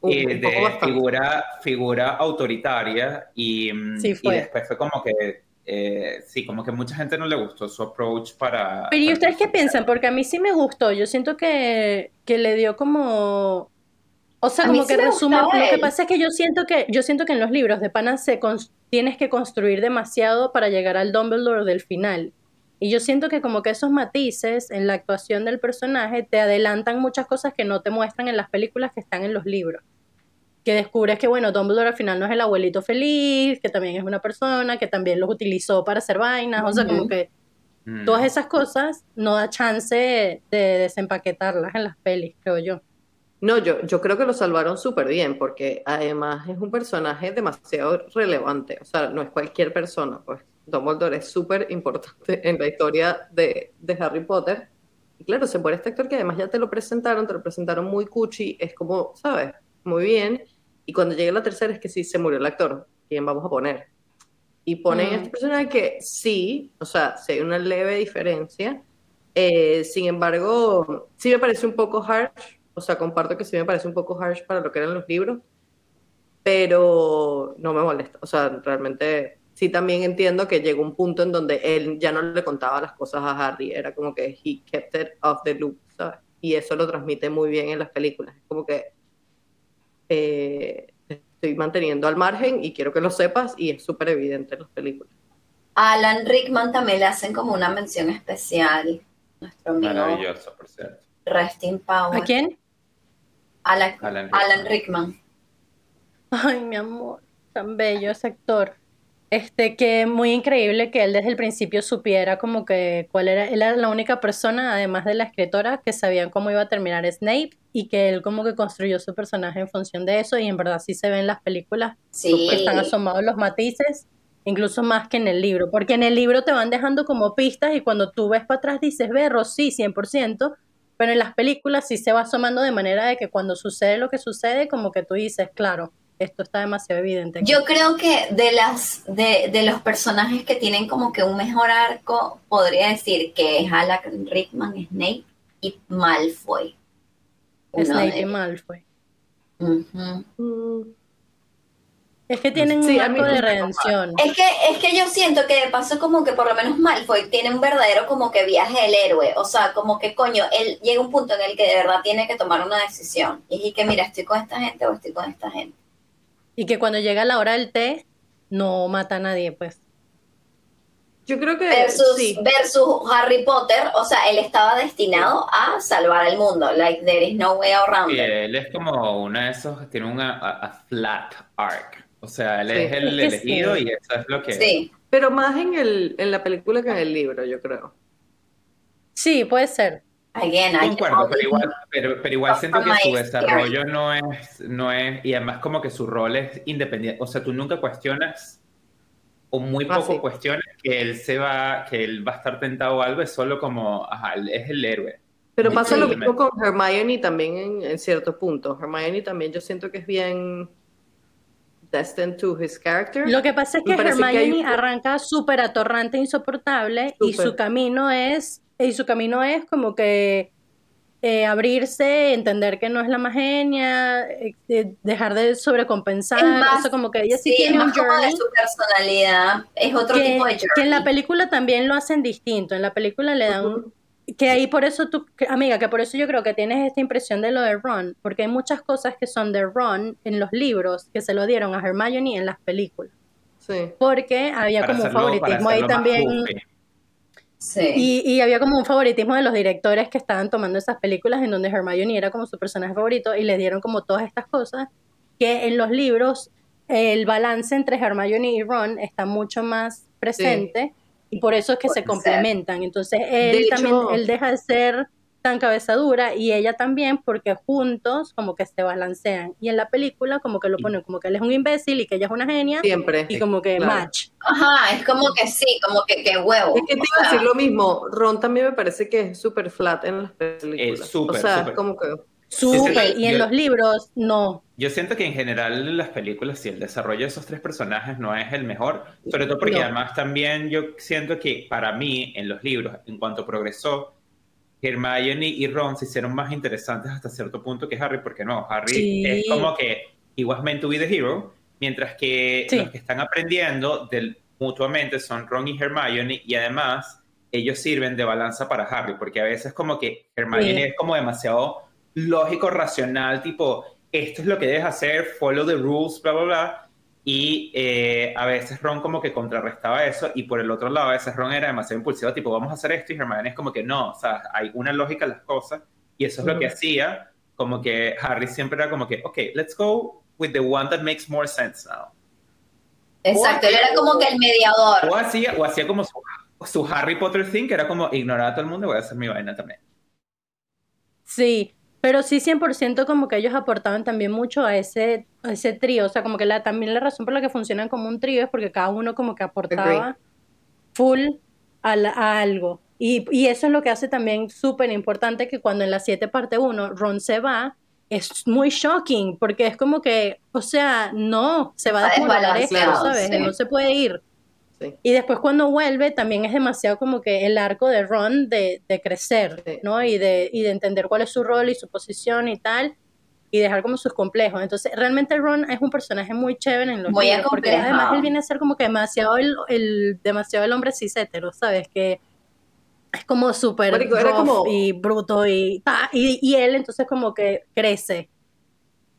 Un, eh, un de figura, figura autoritaria y, mm, Sí, y después fue como que, eh, sí, como que mucha gente no le gustó su approach para... Pero ¿y ustedes qué piensan? Porque a mí sí me gustó. Yo siento que, que le dio como... O sea, A como sí que me resume... gustaba Lo que pasa es que yo siento que, yo siento que en los libros de Pana se tienes que construir demasiado para llegar al Dumbledore del final. Y yo siento que como que esos matices en la actuación del personaje te adelantan muchas cosas que no te muestran en las películas que están en los libros. Que descubres que, bueno, Dumbledore al final no es el abuelito feliz, que también es una persona, que también los utilizó para hacer vainas. O sea, como que Mm. todas esas cosas no da chance de desempaquetarlas en las pelis, creo yo. No, yo, yo creo que lo salvaron súper bien, porque además es un personaje demasiado relevante. O sea, no es cualquier persona, pues. Dumbledore es súper importante en la historia de, de Harry Potter. Y claro, se muere este actor que además ya te lo presentaron, te lo presentaron muy cuchi, es como, ¿sabes? Muy bien. Y cuando llega la tercera es que sí, se murió el actor. ¿Quién vamos a poner? Y ponen Mm. a este personaje que sí, o sea, sí hay una leve diferencia. Eh, sin embargo, sí me parece un poco harsh, o sea, comparto que sí me parece un poco harsh para lo que eran los libros, pero no me molesta. O sea, realmente sí también entiendo que llegó un punto en donde él ya no le contaba las cosas a Harry, era como que he kept it off the loop, ¿sabes? Y eso lo transmite muy bien en las películas. Es como que eh, estoy manteniendo al margen y quiero que lo sepas y es súper evidente en las películas. A Alan Rickman también le hacen como una mención especial. Nuestro amigo Maravilloso, por cierto. Resting Power. ¿A quién? Alan, Alan Alan Rickman. Ay, mi amor, tan bello ese actor. Este, que muy increíble que él desde el principio supiera como que cuál era, él era la única persona, además de la escritora, que sabía cómo iba a terminar Snape y que él como que construyó su personaje en función de eso y en verdad sí se ve en las películas Sí. que están asomados los matices, incluso más que en el libro, porque en el libro te van dejando como pistas y cuando tú ves para atrás dices, berro, sí, 100%, pero en las películas sí se va asomando de manera de que cuando sucede lo que sucede, como que tú dices, claro, esto está demasiado evidente. aquí". Yo creo que de las de, de los personajes que tienen como que un mejor arco, podría decir que es Alan Rickman, Snape y Malfoy. Snape de y. Malfoy. Mm, Es que tienen Sí, un arco de redención. Es que, es que yo siento que de paso como que por lo menos Malfoy tiene un verdadero como que viaje del héroe. O sea, como que coño, él llega a un punto en el que de verdad tiene que tomar una decisión. Y es que mira, estoy con esta gente o estoy con esta gente. Y que cuando llega la hora del té, no mata a nadie, pues. Yo creo que Versus, sí. versus Harry Potter, o sea, él estaba destinado a salvar el mundo. Like, there is no way around it. él es como uno de esos, tiene una a, a flat arc. O sea, él Sí. es el Es elegido sí. y eso es lo que... Sí. Pero más en el, en la película que en el libro, yo creo. Sí, puede ser. Again, I Concuerdo, pero igual, pero, pero igual siento que su desarrollo no es, no es, y además como que su rol es independiente, o sea, tú nunca cuestionas, o muy Ah, poco sí. cuestionas que él se va, que él va a estar tentado a algo, es solo como, ajá, es el héroe. Pero pasa lo mismo con Hermione también en, en cierto punto. Hermione también yo siento que es bien destined to his character. Lo que pasa es que que hay Hermione un- arranca súper atorrante, insoportable, y Súper. su camino es, y su camino es como que eh, abrirse, entender que no es la más genia, eh, eh, dejar de sobrecompensar, Es más, o sea, como que ella sí, Sí, tiene es un como de journey su personalidad. Es otro que, tipo de que en la journey. película también lo hacen distinto, en la película le dan Ujú. Que ahí por eso tú, que- amiga, que por eso yo creo que tienes esta impresión de lo de Ron, porque hay muchas cosas que son de Ron en los libros que se lo dieron a Hermione en las películas, Sí. porque había Para como un hacerlo- para favoritismo ahí también. Sí. y, y había como un favoritismo de los directores que estaban tomando esas películas en donde Hermione era como su personaje favorito y le dieron como todas estas cosas que en los libros el balance entre Hermione y Ron está mucho más presente y por eso es que se complementan. Entonces él De también hecho- él deja de ser tan cabeza dura y ella también porque juntos como que se balancean y en la película como que lo ponen como que él es un imbécil y que ella es una genia Siempre. y como que Claro. match. Ajá, es como que sí, como que, que huevo. Es que te iba a decir lo mismo. Ron también me parece que es súper flat en las películas. Es súper, o sea, como que. Súper. y en yo- los libros no. Yo siento que en general en las películas, sí, el desarrollo de esos tres personajes no es el mejor, sobre todo porque No. además también yo siento que para mí, en los libros, en cuanto progresó, Hermione y Ron se hicieron más interesantes hasta cierto punto que Harry, porque no, Harry Sí. es como que meant to be the hero, mientras que Sí. los que están aprendiendo del, mutuamente son Ron y Hermione, y además ellos sirven de balanza para Harry, porque a veces como que Hermione Sí. es como demasiado lógico, racional, tipo, esto es lo que debes hacer, follow the rules, bla, bla, bla. Y eh, a veces Ron como que contrarrestaba eso y por el otro lado a veces Ron era demasiado impulsivo, tipo vamos a hacer esto y Hermione es como que no, o sea, hay una lógica en las cosas y eso es lo que hacía, como que Harry siempre era como que, ok, let's go with the one that makes more sense now. Exacto, él era como que el mediador. O hacía, o hacía como su, su Harry Potter thing, que era como ignorar a todo el mundo y voy a hacer mi vaina también. Sí, pero sí 100% como que ellos aportaban también mucho a ese, a ese trío, o sea, como que la, también la razón por la que funcionan como un trío es porque cada uno como que aportaba full a, la- a algo. Y, y eso es lo que hace también súper importante que cuando en la 7 parte 1 Ron se va, es muy shocking, porque es como que, o sea, no, se va a Está desmoronar esto, desbalanceado, ¿sabes? sí. No se puede ir. Sí. Y después cuando vuelve también es demasiado como que el arco de Ron de, de crecer, Sí. ¿no? Y de, y de entender cuál es su rol y su posición y tal, y dejar como sus complejos. Entonces, realmente Ron es un personaje muy chévere en los Muy libros, porque además él viene a ser como que demasiado el, el- demasiado el hombre cis hetero, ¿sabes? Que es como súper como- y bruto y, y él entonces como que crece.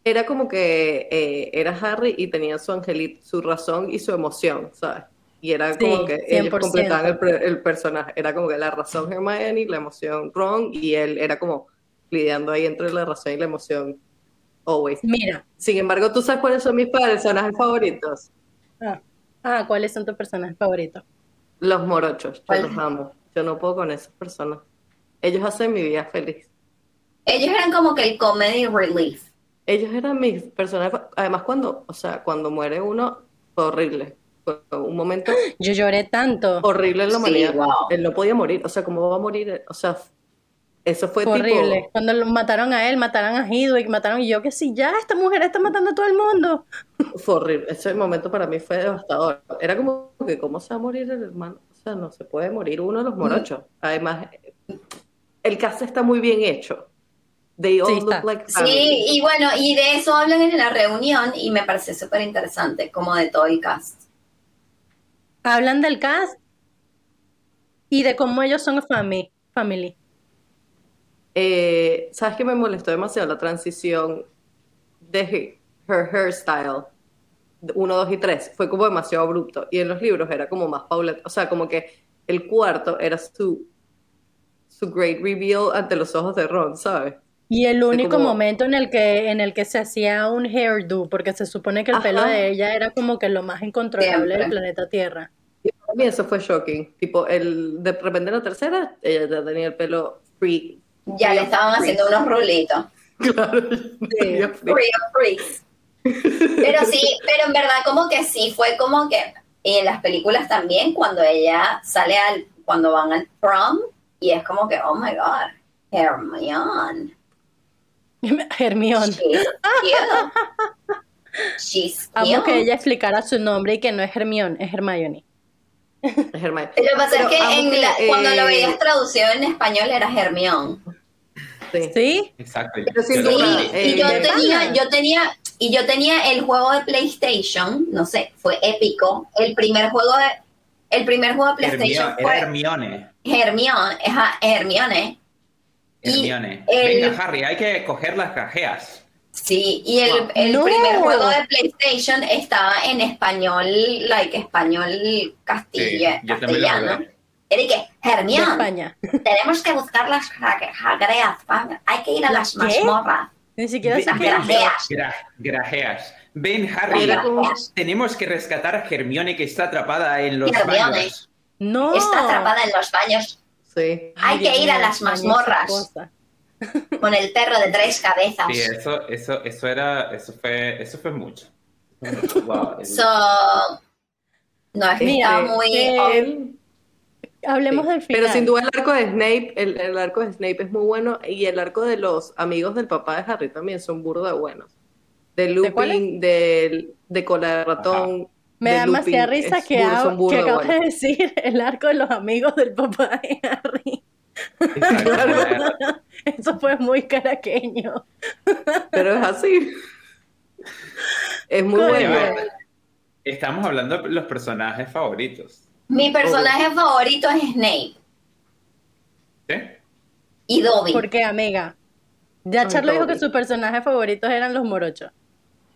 Era como que eh, era Harry y tenía su angelito, su razón y su emoción, ¿sabes? Y era como Sí, que ellos 100%. completaban el, el personaje. Era como que la razón Hermione, la emoción Ron, y él era como lidiando ahí entre la razón y la emoción always. Mira, Sin embargo, ¿tú sabes cuáles son mis personajes favoritos? ah, ah, ¿cuáles son tus personajes favoritos? Los morochos. Yo los amo. Yo no puedo con esas personas. Ellos hacen mi vida feliz. Ellos eran como que el comedy relief. Ellos eran mis personajes. Además, cuando, o sea, cuando muere uno, fue horrible. Fue un momento Yo lloré tanto. horrible en la Sí, humanidad. wow. Él no podía morir. O sea, ¿cómo va a morir? O sea, eso fue Fue tipo. horrible. Cuando lo mataron a él, mataron a Hedwig, mataron y yo que sí, ya, esta mujer está matando a todo el mundo. Fue horrible. Ese momento para mí fue devastador. Era como que, ¿cómo se va a morir el hermano? O sea, no se puede morir uno de los morochos. Además, el cast está muy bien hecho. They all Sí, look like. Sí, y bueno, y de eso hablan en la reunión y me parece súper interesante, como de todo el cast. Hablan del cast y de cómo ellos son family. family. Eh, ¿sabes qué me molestó demasiado la transición de he- her hairstyle? Uno, dos y tres. Fue como demasiado abrupto. Y en los libros era como más paulatino. O sea, como que el cuarto era su, su great reveal ante los ojos de Ron, ¿sabes? Y el único como- momento en el que en el que se hacía un hairdo, porque se supone que el Ajá. pelo de ella era como que lo más incontrolable Siempre. del planeta Tierra. Para mí eso fue shocking. Tipo, el, de repente en la tercera, ella ya tenía el pelo free. Ya le estaban haciendo unos rulitos. Claro, tenía free. Free of freeze. Pero sí, pero en verdad como que sí, fue como que en las películas también, cuando ella sale al, cuando van al prom, y es como que, oh my god, Hermione. Hermione. She's cute. She's Amo que cute. ella explicara su nombre y que no es Hermione, es Hermione. Es Hermione. Lo que pasa Pero es que, cuando lo eh, veías traducido en español era Hermione. Sí. ¿Sí? Exacto. Pero vi. Y, y yo Eh, tenía, yo tenía, y yo tenía el juego de PlayStation, no sé, fue épico. El primer juego de, el primer juego de PlayStation Hermione, era fue Hermione. Hermione, ajá, Hermione. Hermione. el- Venga, Harry, hay que coger las cajeas. Sí, y el, Wow. el No. primer juego de PlayStation estaba en español, like español castilla, Sí, castellano. Era que, De Hermione, España. tenemos que buscar las jagreas, hay que ir a las ¿Qué? mazmorras. Ni siquiera Las grajeas. Gra- grajeas. Ven, Harry. Tenemos que rescatar a Hermione que está atrapada en los Hermione. baños. No. Está atrapada en los baños Sí. Hay Ay, que Dios ir a las mazmorras. Con el perro de tres cabezas. Sí, eso, eso, eso era, eso fue, eso fue mucho. Wow, el- So, no, es que Mira, está muy... Él- Hablemos Sí, del final. Pero sin duda el arco de Snape, el, el arco de Snape es muy bueno y el arco de los amigos del papá de Harry también son burda buenos. de Lupin, de, de Cola de Ratón. Me de da Lupin, demasiada risa es que, burda que acabas de buenas. decir el arco de los amigos del papá de Harry. Exacto. Eso fue muy caraqueño. Pero es así. Es muy bueno. Estamos hablando de los personajes favoritos. Mi personaje favorito es Snape ¿Sí? y Dobby. ¿Por qué, amiga? Ya Charlo dijo que sus personajes favoritos eran los morochos.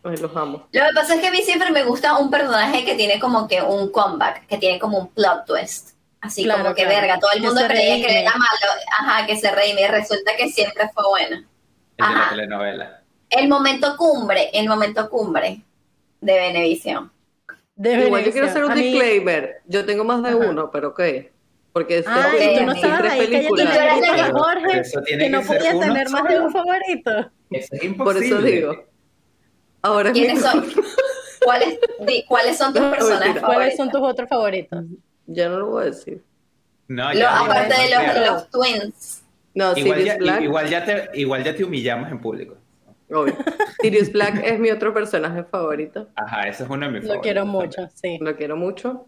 Ay, los amo. Lo que pasa es que a mí siempre me gusta un personaje que tiene como que un comeback, que tiene como un plot twist. Así Claro, como que claro. verga, todo el Que mundo creía que era malo, ajá, que se reíme y resulta que siempre fue bueno. El de la Ajá. telenovela. El momento cumbre, el momento cumbre de Benevisión. De Igual yo quiero hacer un A mí- disclaimer. Yo tengo más de Ajá. uno, pero ok. Porque este Ay, Ok, tú no estabas tres películas. de Pero Jorge, que no que uno tener más de un favorito. Eso es Por eso digo. Ahora es mi ¿Quiénes son? ¿Cuáles, di- ¿Cuáles son tus No, personajes. ¿Cuáles favoritos? son tus otros favoritos? Ya no lo voy a decir. No, Lo- ya, aparte de los, twins. No, Igual Sirius ya, Black. igual, ya te, igual ya te humillamos en público. obvio. Sirius Black es mi otro personaje favorito. Ajá, ese es uno de mis Lo favoritos. quiero también. mucho, sí. Lo quiero mucho.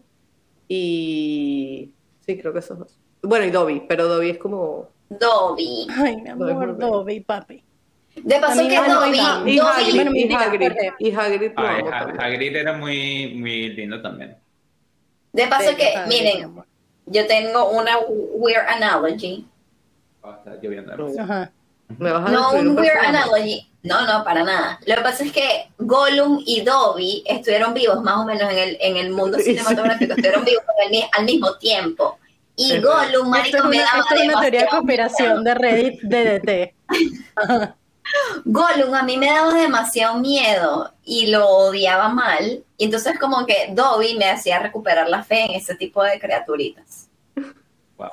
Y sí, creo que esos dos. Bueno, y Dobby, pero Dobby es como. Dobby. Ay, mi amor. Dobby, papi. De paso que me Dobby. Y Dobby, Hagrid, y Hagrid, y Hagrid lo. Hagrid era muy, muy lindo también. De paso Sí, que, miren, yo tengo una weird analogy. Ah, está lloviendo. No. Ajá. Me vas a No destruir un weird analogy. No, no, para nada. Lo que pasa es que Gollum y Dobby estuvieron vivos más o menos en el, en el mundo Sí. cinematográfico, estuvieron vivos al, mi- al mismo tiempo. Y Gollum, Esto es marico, me una, daba esto es una teoría de conspiración de Reddit DDT. Gollum a mí me daba demasiado miedo y lo odiaba mal. Y entonces como que Dobby me hacía recuperar la fe en ese tipo de criaturitas. Wow.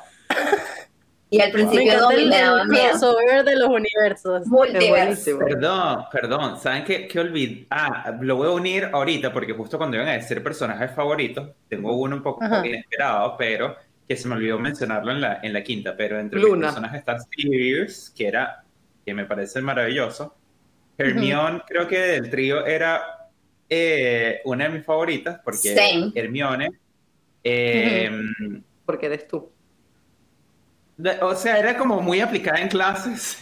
Y al principio encanta Dobby el, me daba el miedo. crossover de los universos. Buenísimo. Perdón, perdón, ¿saben qué, qué olvidé? Ah, lo voy a unir ahorita porque justo cuando iban a decir personajes favoritos, tengo uno un poco Ajá. inesperado, pero que se me olvidó mencionarlo en la, en la quinta, pero entre Luna. los personajes está Sirius, que era, que me parece maravilloso. Hermione, creo que del trío era eh, una de mis favoritas, porque Same. Hermione, eh, Porque eres tú. de- o sea, era como muy aplicada en clases.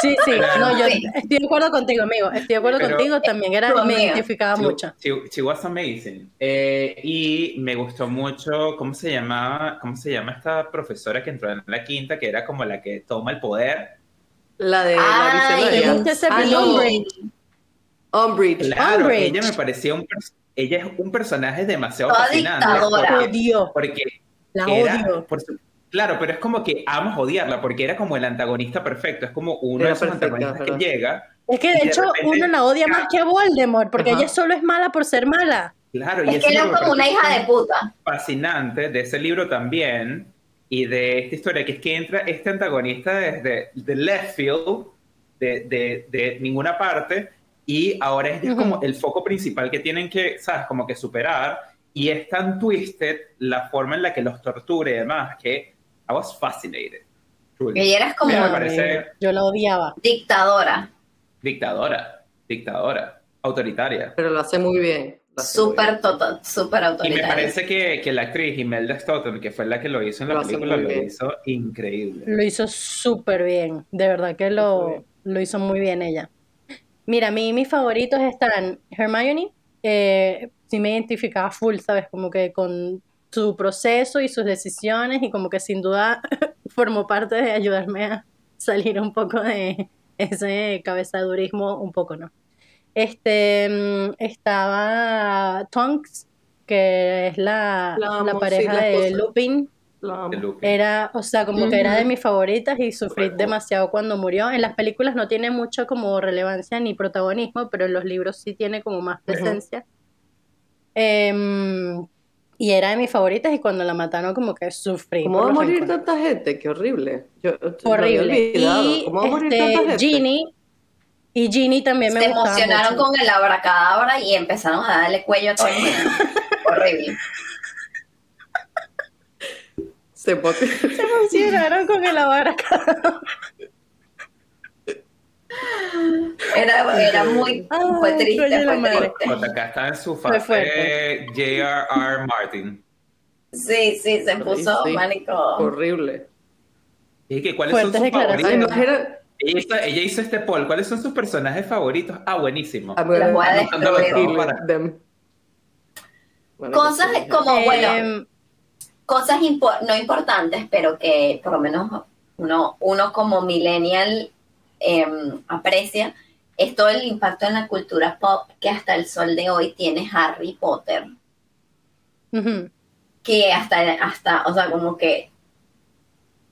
Sí, sí, no, yo Sí. estoy de acuerdo contigo, amigo. Estoy de acuerdo Pero- contigo, también era, me amiga. identificaba She- mucho. She, she was amazing. Eh, y me gustó mucho, ¿cómo se llamaba? ¿Cómo se llama esta profesora que entró en la quinta, que era como la que toma el poder? La de la gusta ese Ah, no. Umbridge. Claro, Umbridge. ella me parecía un, ella es un personaje demasiado Toda fascinante. dictadora. La Porque, la era- odio. por su- claro, pero es como que amas odiarla, porque era como el antagonista perfecto. Es como uno Era de esos antagonistas que llega. Es que de de hecho repente- uno la odia más que a Voldemort, porque Ajá. ella solo es mala por ser mala. Claro, y Es que es era como una hija de puta. fascinante de ese libro también y de esta historia, que es que entra este antagonista desde de left field, de, de, de ninguna parte, y ahora es Ujú. como el foco principal que tienen que, ¿sabes? Como que superar, y es tan twisted la forma en la que los tortura y demás, que I was fascinated. truly. Ella era como me parece amigo, Yo la odiaba. dictadora. dictadora, dictadora, autoritaria. Pero lo hace muy bien. Súper total, súper Y me parece que, que la actriz Imelda Stoughton, que fue la que lo hizo en la Lo película, lo bien. hizo increíble. Lo hizo súper bien, de verdad que lo, lo hizo muy bien ella. Mira, a mí mis favoritos están Hermione, eh, sí me identificaba full, ¿sabes? Como que con su proceso y sus decisiones y como que sin duda formó parte de ayudarme a salir un poco de ese cabezadurismo, un poco, ¿no? Este, mm, estaba Tonks, que es la, La la sí, pareja la de. Lupin. Era, o sea, como que era de mis favoritas y sufrí Correcto. demasiado cuando murió. En las películas no tiene mucho como relevancia ni protagonismo, pero en los libros sí tiene como más presencia. Em, y era de mis favoritas y cuando la mataron como que sufrí. ¿Cómo va a morir tanta gente? Qué horrible. Yo, Horrible. Y ¿Cómo va a morir este, tanta gente? Ginny, y Ginny también me Se gustaba emocionaron mucho. con el abracadabra y empezaron a darle cuello a todo el mundo. Horrible. Se emocionaron con el abarca. Era, era muy, Ay, fue triste, fue madre. triste. Acá está en su fase fuerte. J.R.R. Martin. Sí, sí, se puso, sí. marico. Horrible. Y que, ¿cuáles son Fuertes sus declaraciones. favoritos? Ella hizo, ella hizo este poll. ¿Cuáles son sus personajes favoritos? Ah, buenísimo. Voy a para- them. Bueno, Cosas como, bueno, cosas impo- no importantes, pero que por lo menos uno, uno como millennial em, aprecia, es todo el impacto en la cultura pop que hasta el sol de hoy tiene Harry Potter. que hasta, hasta, o sea, como que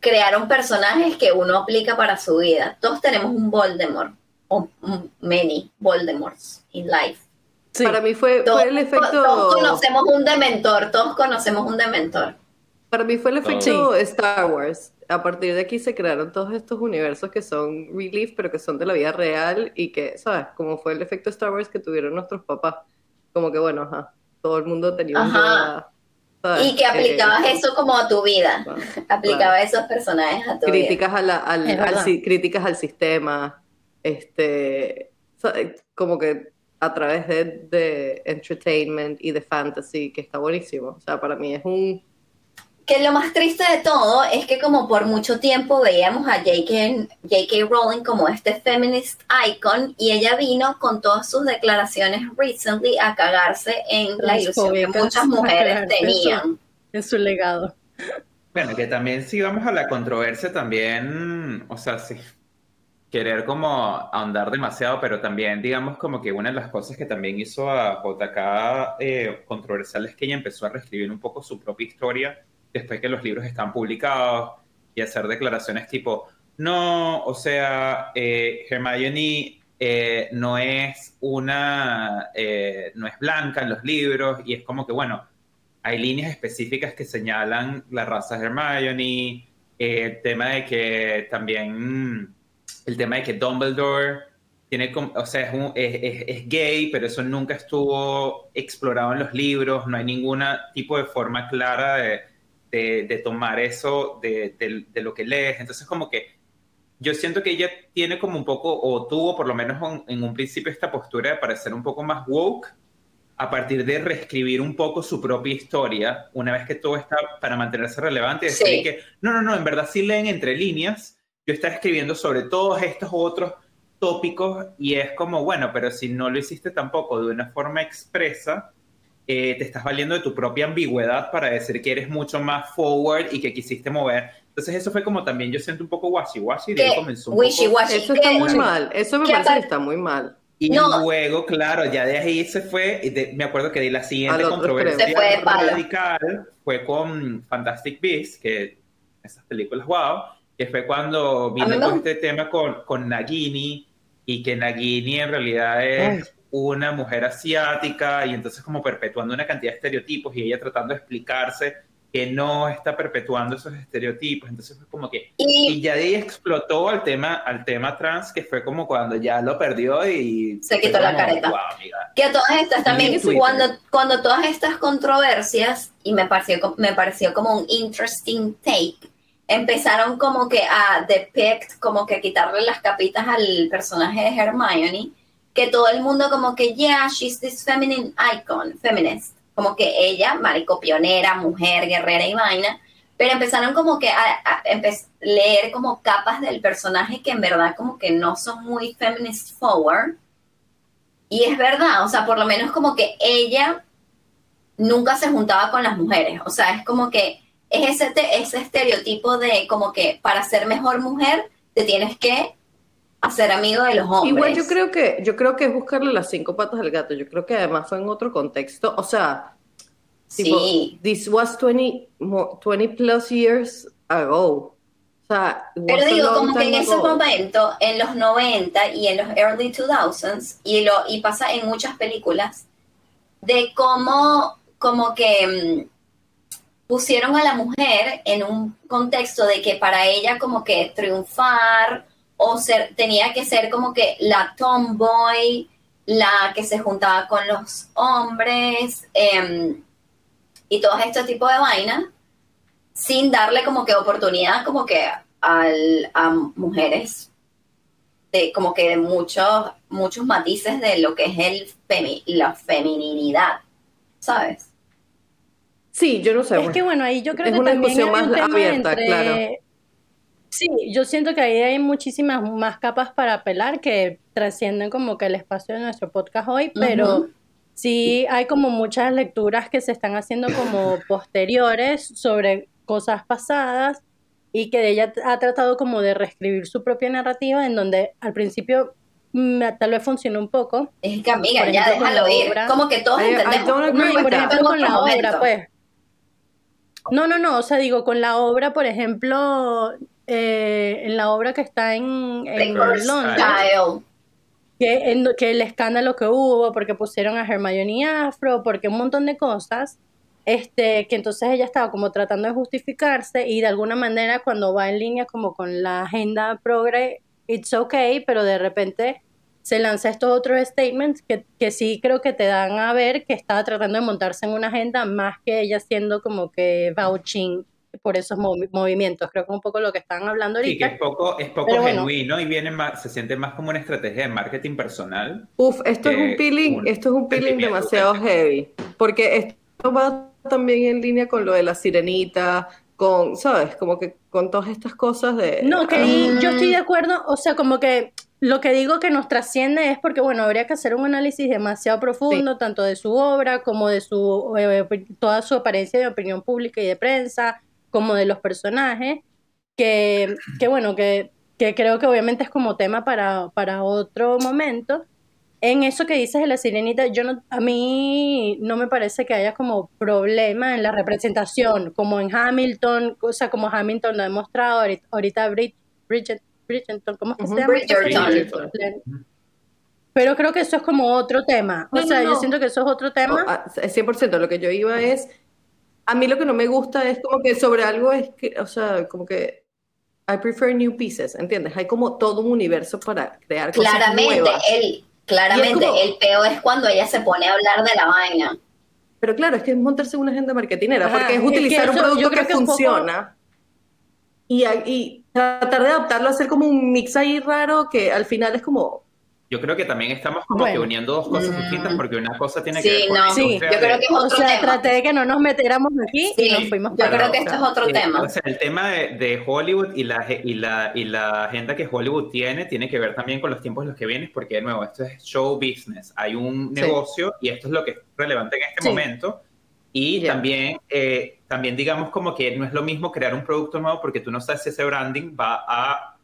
crearon personajes que uno aplica para su vida. Todos tenemos un Voldemort, o many Voldemorts in life. Sí. Para mí fue, Todos, fue el efecto... todos conocemos un dementor, todos conocemos un dementor. Para mí fue el efecto Sí. Star Wars. A partir de aquí se crearon todos estos universos que son relief, pero que son de la vida real y que, ¿sabes? Como fue el efecto Star Wars que tuvieron nuestros papás. Como que, bueno, ajá, todo el mundo tenía un Ajá. Yoda, ¿sabes? Y que aplicabas Eh, eso como a tu vida. bueno, Aplicaba esos personajes a tu vida. críticas, a la- al, al críticas al sistema, este, sa- como que a través de, de entertainment y de fantasy, que está buenísimo. O sea, para mí es un... Que lo más triste de todo es que como por mucho tiempo veíamos a J.K. J.K. Rowling como este feminist icon y ella vino con todas sus declaraciones recently a cagarse en la ilusión que muchas mujeres en tenían. en su legado. Bueno, que también si vamos a la controversia también, o sea, sí, querer como ahondar demasiado, pero también digamos como que una de las cosas que también hizo a JK eh, controversial es que ella empezó a reescribir un poco su propia historia después que los libros están publicados y hacer declaraciones tipo, no, o sea, eh, Hermione eh, no es una, eh, no es blanca en los libros y es como que, bueno, hay líneas específicas que señalan la raza Hermione, el tema de que también, el tema de que Dumbledore tiene, o sea, es gay, pero eso nunca estuvo explorado en los libros, no hay ningún tipo de forma clara de, de- de tomar eso de, de- de lo que lees, entonces como que yo siento que ella tiene como un poco, o tuvo por lo menos en, en un principio esta postura de parecer un poco más woke, a partir de reescribir un poco su propia historia, una vez que todo está para mantenerse relevante, y decir Sí. que no, no, no, en verdad sí leen entre líneas, yo estaba escribiendo sobre todos estos otros tópicos y es como, bueno, pero si no lo hiciste tampoco de una forma expresa, eh, te estás valiendo de tu propia ambigüedad para decir que eres mucho más forward y que quisiste mover. Entonces eso fue como también yo siento un poco washy-washy, de comenzó un poco- wishy-washy. Eso está muy mal, eso me parece que está muy mal. Y No. luego, claro, ya de ahí se fue, y de- me acuerdo que de la siguiente controversia fue radical fue con Fantastic Beasts, que esas películas, wow, que fue cuando vino gusta. este tema con, con Nagini, y que Nagini en realidad es una mujer asiática, y entonces como perpetuando una cantidad de estereotipos, y ella tratando de explicarse que no está perpetuando esos estereotipos, entonces fue como que y Y ya de ahí explotó al tema, al tema trans, que fue como cuando ya lo perdió y... Se quitó la careta. "Guau, amiga". que a todas estas también, cuando, cuando todas estas controversias, y me pareció, me pareció como un interesting take, empezaron como que a depict, como que a quitarle las capitas al personaje de Hermione, que todo el mundo como que, yeah, she's this feminine icon, feminist, como que ella, marico pionera, mujer, guerrera y vaina, pero empezaron como que a, a leer como capas del personaje que en verdad como que no son muy feminist forward, y es verdad, o sea, por lo menos como que ella nunca se juntaba con las mujeres. O sea, es como que es ese, ese estereotipo de como que para ser mejor mujer te tienes que hacer amigo de los hombres. Igual yo creo que, yo creo que es buscarle las cinco patas al gato. Yo creo que además fue en otro contexto. O sea, tipo, Sí, this was 20, mo- 20 plus years ago. O sea, pero a digo, como que en time ese ago. momento, en los 90 y en los early 2000s, y, lo, y pasa en muchas películas, de cómo como que mm, pusieron a la mujer en un contexto de que para ella como que triunfar o ser, tenía que ser como que la tomboy, la que se juntaba con los hombres em, y todo este tipo de vainas, sin darle como que oportunidad como que al, a mujeres de como que de muchos, muchos matices de lo que es el femi- la feminidad, ¿sabes? Sí, yo no sé. Es que bueno, ahí yo creo Es que una también discusión hay un más tema abierta, entre- claro. Sí, yo siento que ahí hay muchísimas más capas para apelar que trascienden como que el espacio de nuestro podcast hoy, pero sí hay como muchas lecturas que se están haciendo como posteriores sobre cosas pasadas y que ella ha tratado como de reescribir su propia narrativa en donde al principio mm, tal vez funcionó un poco, Es que amiga, ya déjalo ir. obra- Como que todos I- entendemos. No, por ejemplo con obra, pues. No, no, no, o sea, digo, con la obra, por ejemplo, eh, en la obra que está en, en Londres, que, en- que el escándalo que hubo, porque pusieron a Hermione Afro, porque un montón de cosas, este, que entonces ella estaba como tratando de justificarse y de alguna manera cuando va en línea como con la agenda progre, it's okay, pero de repente se lanza estos otros statements que, que sí creo que te dan a ver que estaba tratando de montarse en una agenda más que ella siendo como que vouching por esos movi- movimientos. Creo que es un poco lo que estaban hablando Sí, que ahorita. es poco, es poco bueno. genuino y viene más, se siente más como una estrategia de marketing personal. Uf, esto es un peeling, un esto es un peeling demasiado heavy, porque esto va también en línea con lo de la sirenita, con, ¿sabes? Como que con todas estas cosas de... No, que ahí Ah. yo estoy de acuerdo, o sea, como que lo que digo que nos trasciende es porque, bueno, habría que hacer un análisis demasiado profundo, tanto de su obra como de su eh, toda su apariencia de opinión pública y de prensa, como de los personajes, que, que bueno, que, que creo que obviamente es como tema para, para otro momento. En eso que dices de la sirenita, yo no, a mí no me parece que haya como problema en la representación, como en Hamilton, o sea, como Hamilton lo ha demostrado, ahorita, ahorita Brid- Bridget, Bridgerton, ¿cómo es que Ujú. se llama? Bridgerton. Pero creo que eso es como otro tema, o No, no, sea, yo siento que eso es otro tema. Ah, 100%, lo que yo iba es, a mí lo que no me gusta es como que sobre algo es que, o sea, como que I prefer new pieces, ¿entiendes? Hay como todo un universo para crear cosas Claramente, nuevas. él, claramente, como- el peo es cuando ella se pone a hablar de la vaina. Pero claro, es que es montarse una agenda marketinera, Ajá, porque es es que utilizar un eso yo producto creo que, que un poco- funciona y, y tratar de adaptarlo, hacer como un mix ahí raro que al final es como, Yo creo que también estamos como Bueno. que uniendo dos cosas Mm. distintas porque una cosa tiene Sí, que ver con no, la Sí, yo creo que es O otro sea, tema. traté de que no nos metiéramos aquí y Sí, nos fuimos yo para creo que esto es otro Eh, tema. o sea, el tema de, de Hollywood y la, y, la, y la agenda que Hollywood tiene tiene que ver también con los tiempos en los que vienes, porque de nuevo, esto es show business. Hay un Sí. negocio y esto es lo que es relevante en este Sí. momento. Y Ya. también, eh, también digamos como que no es lo mismo crear un producto nuevo porque tú no sabes si ese branding va a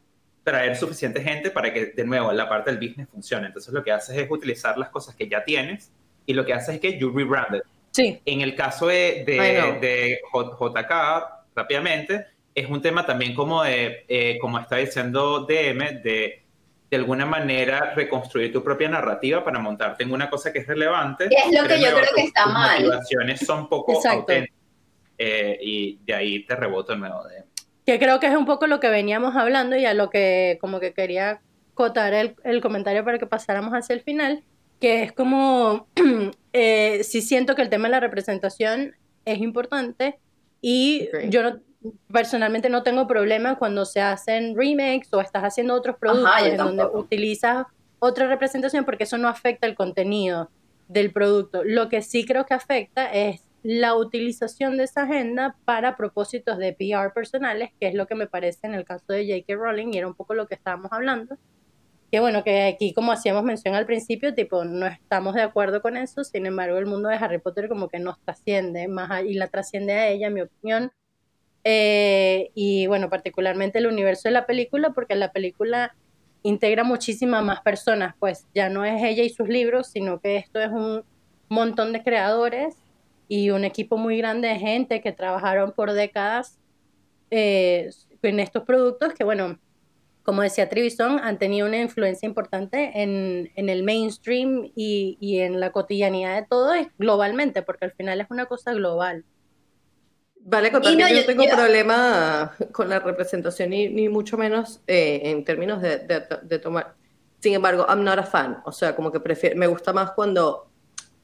traer suficiente gente para que, de nuevo, la parte del business funcione. Entonces, lo que haces es utilizar las cosas que ya tienes y lo que haces es que you rebrand it. Sí, En el caso de, de, de J- JK, rápidamente, es un tema también como de, eh, como está diciendo DM, de de alguna manera reconstruir tu propia narrativa para montarte en una cosa que es relevante. Es lo que yo creo que está tus mal. motivaciones son poco Exacto. auténticas. Eh, y de ahí te reboto de nuevo. De, que creo que es un poco lo que veníamos hablando y a lo que como que quería cotar el, el comentario para que pasáramos hacia el final, que es como, eh, sí siento que el tema de la representación es importante y yo no, personalmente no tengo problema cuando se hacen remakes o estás haciendo otros productos yo en donde utilizas otra representación porque eso no afecta el contenido del producto. Lo que sí creo que afecta es la utilización de esa agenda para propósitos de PR personales, que es lo que me parece en el caso de J.K. Rowling y era un poco lo que estábamos hablando. Que bueno, que aquí como hacíamos mención al principio, tipo, no estamos de acuerdo con eso, sin embargo el mundo de Harry Potter como que nos trasciende más a- y la trasciende a ella, en mi opinión. Eh, y bueno, particularmente el universo de la película, porque la película integra muchísimas más personas, pues ya no es ella y sus libros, sino que esto es un montón de creadores y un equipo muy grande de gente que trabajaron por décadas eh, en estos productos que, bueno, como decía Trivison, han tenido una influencia importante en, en el mainstream y, y en la cotidianidad de todo globalmente, porque al final es una cosa global. Vale, contar Y que no, yo no tengo yo- problema con la representación, ni, ni mucho menos eh, en términos de, de- de tomar. Sin embargo, I'm not a fan. O sea, como que prefiero, me gusta más cuando,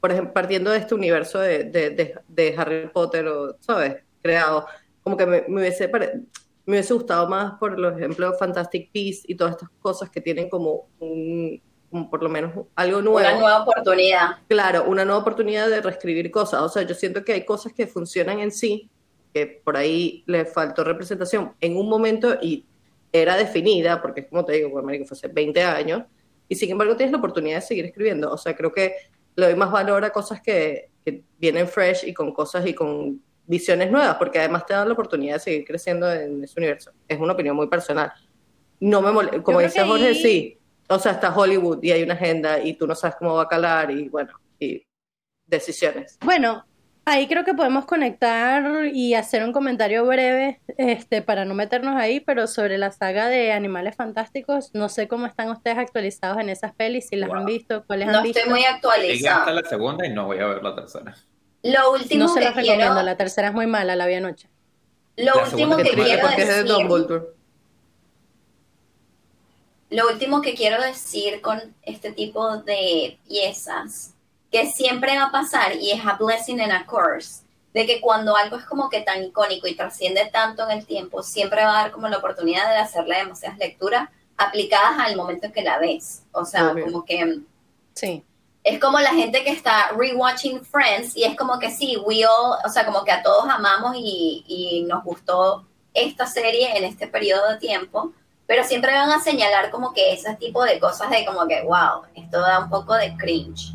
por ejemplo, partiendo de este universo de, de, de- de Harry Potter, o, ¿sabes? Creado, como que me, me hubiese pare- me hubiese gustado más, por ejemplo, Fantastic Beasts y todas estas cosas que tienen como un, como por lo menos algo nuevo. Una nueva oportunidad. Claro, una nueva oportunidad de reescribir cosas. O sea, yo siento que hay cosas que funcionan en sí, que por ahí le faltó representación en un momento y era definida, porque como te digo, pues, fue hace 20 años, y sin embargo tienes la oportunidad de seguir escribiendo. O sea, creo que le doy más valor a cosas que, que vienen fresh y con cosas y con visiones nuevas, porque además te dan la oportunidad de seguir creciendo en ese universo. Es una opinión muy personal. No me mole como dice Jorge, sí. O sea, está Hollywood y hay una agenda y tú no sabes cómo va a calar y bueno, y decisiones. Bueno, ahí creo que podemos conectar y hacer un comentario breve, este, para no meternos ahí, pero sobre la saga de Animales Fantásticos, no sé cómo están ustedes actualizados en esas pelis, si las han visto, cuáles han visto. No estoy muy actualizada. hasta la segunda y no voy a ver la tercera. Lo último no se que los recomiendo, quiero, la tercera es muy mala, la vi anoche. lo La último que quiero porque es de decir, Dumbledore. lo último que quiero decir con este tipo de piezas, que siempre va a pasar y es a blessing and a curse, de que cuando algo es como que tan icónico y trasciende tanto en el tiempo, siempre va a dar como la oportunidad de hacerle demasiadas lecturas aplicadas al momento en que la ves. O sea, Obvio. como que Sí. es como la gente que está rewatching Friends y es como que sí, we all, o sea, como que a todos amamos y, y nos gustó esta serie en este periodo de tiempo, pero siempre van a señalar como que ese tipo de cosas de como que, wow, esto da un poco de cringe.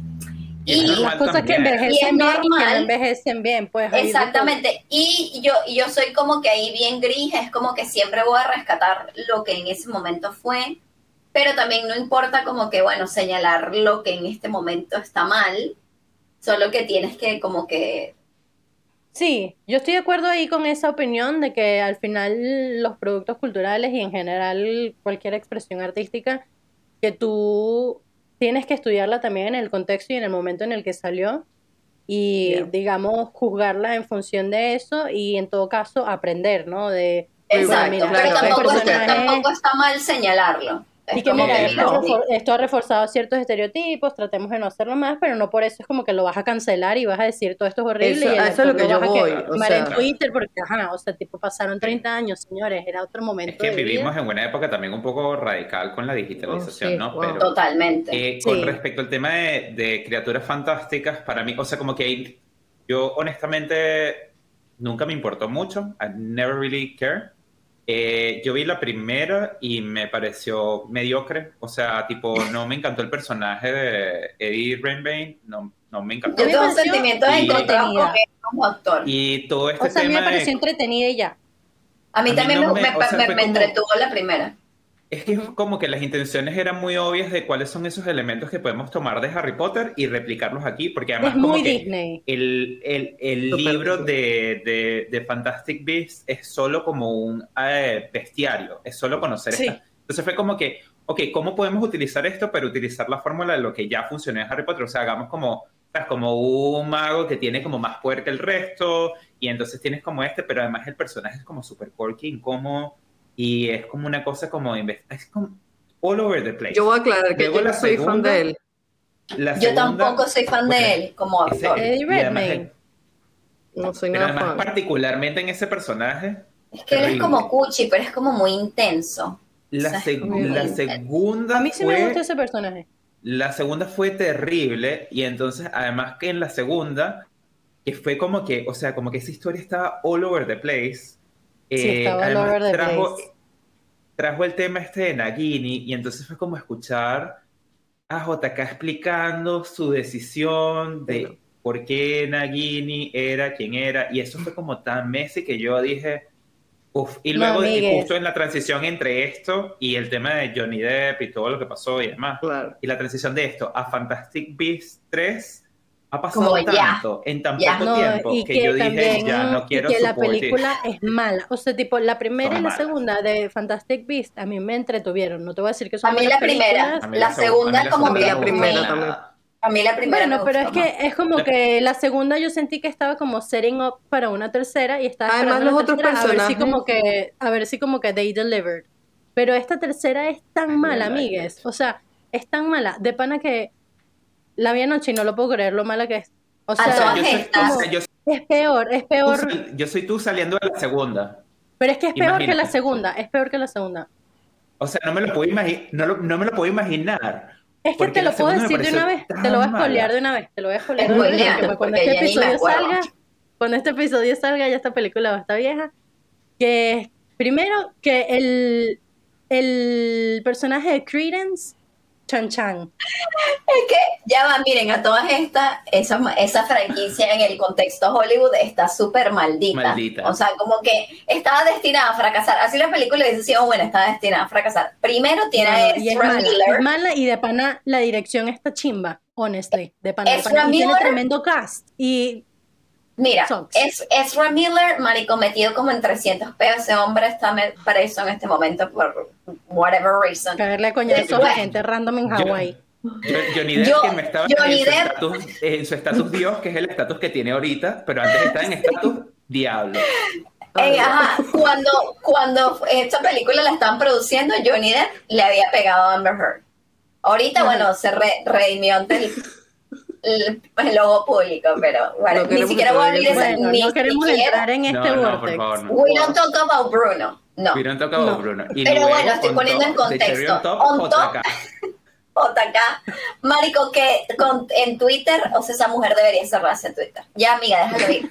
Y Las cosas que envejecen Y bien y que no envejecen bien, pues exactamente, y yo, y yo soy como que ahí bien gris, es como que siempre voy a rescatar lo que en ese momento fue, pero también no importa como que, bueno, señalar lo que en este momento está mal, solo que tienes que como que Sí, yo estoy de acuerdo ahí con esa opinión de que al final los productos culturales y en general cualquier expresión artística, que tú tienes que estudiarla también en el contexto y en el momento en el que salió y Yeah. digamos juzgarla en función de eso y en todo caso aprender, ¿no? De Exacto, mira, pero claro, tampoco, el está, personaje- tampoco está mal señalarlo. Y que mira, que esto, no. ha refor- esto ha reforzado ciertos estereotipos, tratemos de no hacerlo más, pero no por eso es como que lo vas a cancelar y vas a decir todo esto es horrible Eso- y eso es lo que yo voy, que- o sea- en Twitter porque, ajá, o sea, tipo, pasaron 30 años, señores, era otro momento Es que de vida. vivimos en una época también un poco radical con la digitalización, Oh, sí, ¿no? wow. Pero Totalmente. eh, con Sí. respecto al tema de, de criaturas fantásticas, para mí, o sea, como que hay- yo honestamente nunca me importó mucho, I never really care. Eh, yo vi la primera y me pareció mediocre, o sea, tipo, no me encantó el personaje de Eddie Redmayne, no, no me encantó. Yo me tengo sentimientos y- encontrados con él como actor. Y todo este O sea, a mí me de- pareció entretenida y ya. A mí a mí también no me, me- me- o sea, me- fue me como- entretuvo la primera. Es que es como que las intenciones eran muy obvias de cuáles son esos elementos que podemos tomar de Harry Potter y replicarlos aquí, porque además Es muy como que Disney. el, el- el libro de, de- de Fantastic Beasts es solo como un eh, bestiario, es solo conocer Sí. esta. Entonces fue como que, ok, ¿cómo podemos utilizar esto para utilizar la fórmula de lo que ya funcionó en Harry Potter? O sea, hagamos como, como un mago que tiene como más poder que el resto, y entonces tienes como este, pero además el personaje es como super quirky, incómodo, y es como una cosa como, es como all over the place. Yo voy a aclarar que Luego yo no la soy fan de él. Yo tampoco soy fan de él como actor. Eddie Redmayne. No soy Pero nada además, fan. particularmente en ese personaje, Es que él es terrible. como cuchi, pero es como muy intenso. la, O sea, seg- muy la bien. segunda A mí sí fue, me gusta ese personaje. la segunda fue terrible y entonces además que en la segunda que fue como que, o sea, como que esa historia estaba all over the place. Sí, eh, estaba all además over the trajo, place. trajo el tema este de Nagini y entonces fue como escuchar a JK explicando su decisión de Bueno. por qué Nagini era quien era y eso fue como tan messy que yo dije, uff, y No, luego y amigues. justo en la transición entre esto y el tema de Johnny Depp y todo lo que pasó y demás, Claro. y la transición de esto a Fantastic Beasts 3 ha pasado Como ya, tanto en tan ya. poco No, tiempo y que, que, yo dije también ya no y quiero que la support it". película es mala. O sea, tipo, la primera Son y la malas. segunda de Fantastic Beasts a mí me entretuvieron. No te voy a decir que son A mí la primera. películas. A mí La seg- segunda como que no me primera también. A mí la primera Bueno, pero es que es como La- que la segunda yo sentí que estaba como setting up para una tercera y estaba Además, esperando los la otros tercera a ver si personajes- como que a ver si como que they delivered. Pero esta tercera es tan mala, amigues. O sea, es tan mala. De pana que la vi anoche y no lo puedo creer lo mala que es. O sea, todas yo soy, o sea, yo soy es peor, es peor. sal- yo soy tú saliendo de la segunda. Pero es que es peor que la segunda, es peor que la segunda. O sea, no me lo puedo imaginar, no, lo- no me lo puedo imaginar. Es que te lo puedo decir de una vez, te lo voy a mala. de una vez, te lo voy a spoilear de una vez, porque cuando porque este episodio salga, cuando este episodio salga, ya esta película va a estar vieja, que primero que el, el personaje de Credence, Chan Chan, Es que ya va, miren, a todas estas, esa, esa franquicia en el contexto Hollywood está súper maldita. Maldita. O sea, como que estaba destinada a fracasar. Así la película dice, sí, oh, bueno, está destinada a fracasar. Primero tiene a y es Ezra mala, Miller. es mala y de pana la dirección está chimba, honestly, de pana, de Ezra pana, y tiene Miller- tremendo cast, y Mira, es, Ezra Miller, marico, metido como en 300 pesos. Ese hombre está preso en este momento por whatever reason. caerle a coñazos a gente random en Hawái. Johnny Depp Yo- que me estaba Johnny en, su Depp- estatus, en su estatus Dios, que es el estatus que tiene ahorita, pero antes estaba en estatus Diablo. Eh, ajá, cuando, cuando esta película la estaban produciendo, Johnny Depp le había pegado a Amber Heard. Ahorita, Ajá. bueno, se re- redimió ante el, el, el ojo público, pero bueno, No ni siquiera voy a abrir esa, Bueno, ni no queremos siquiera. entrar en este no, no, por vortex. favor, no. We don't talk about Bruno. No. We don't talk about No. Bruno. Y Pero bueno, estoy on poniendo en contexto. on top, On top. JK, Marico, que con- en Twitter, o sea, esa mujer debería cerrarse en Twitter. Ya, amiga, déjalo ir.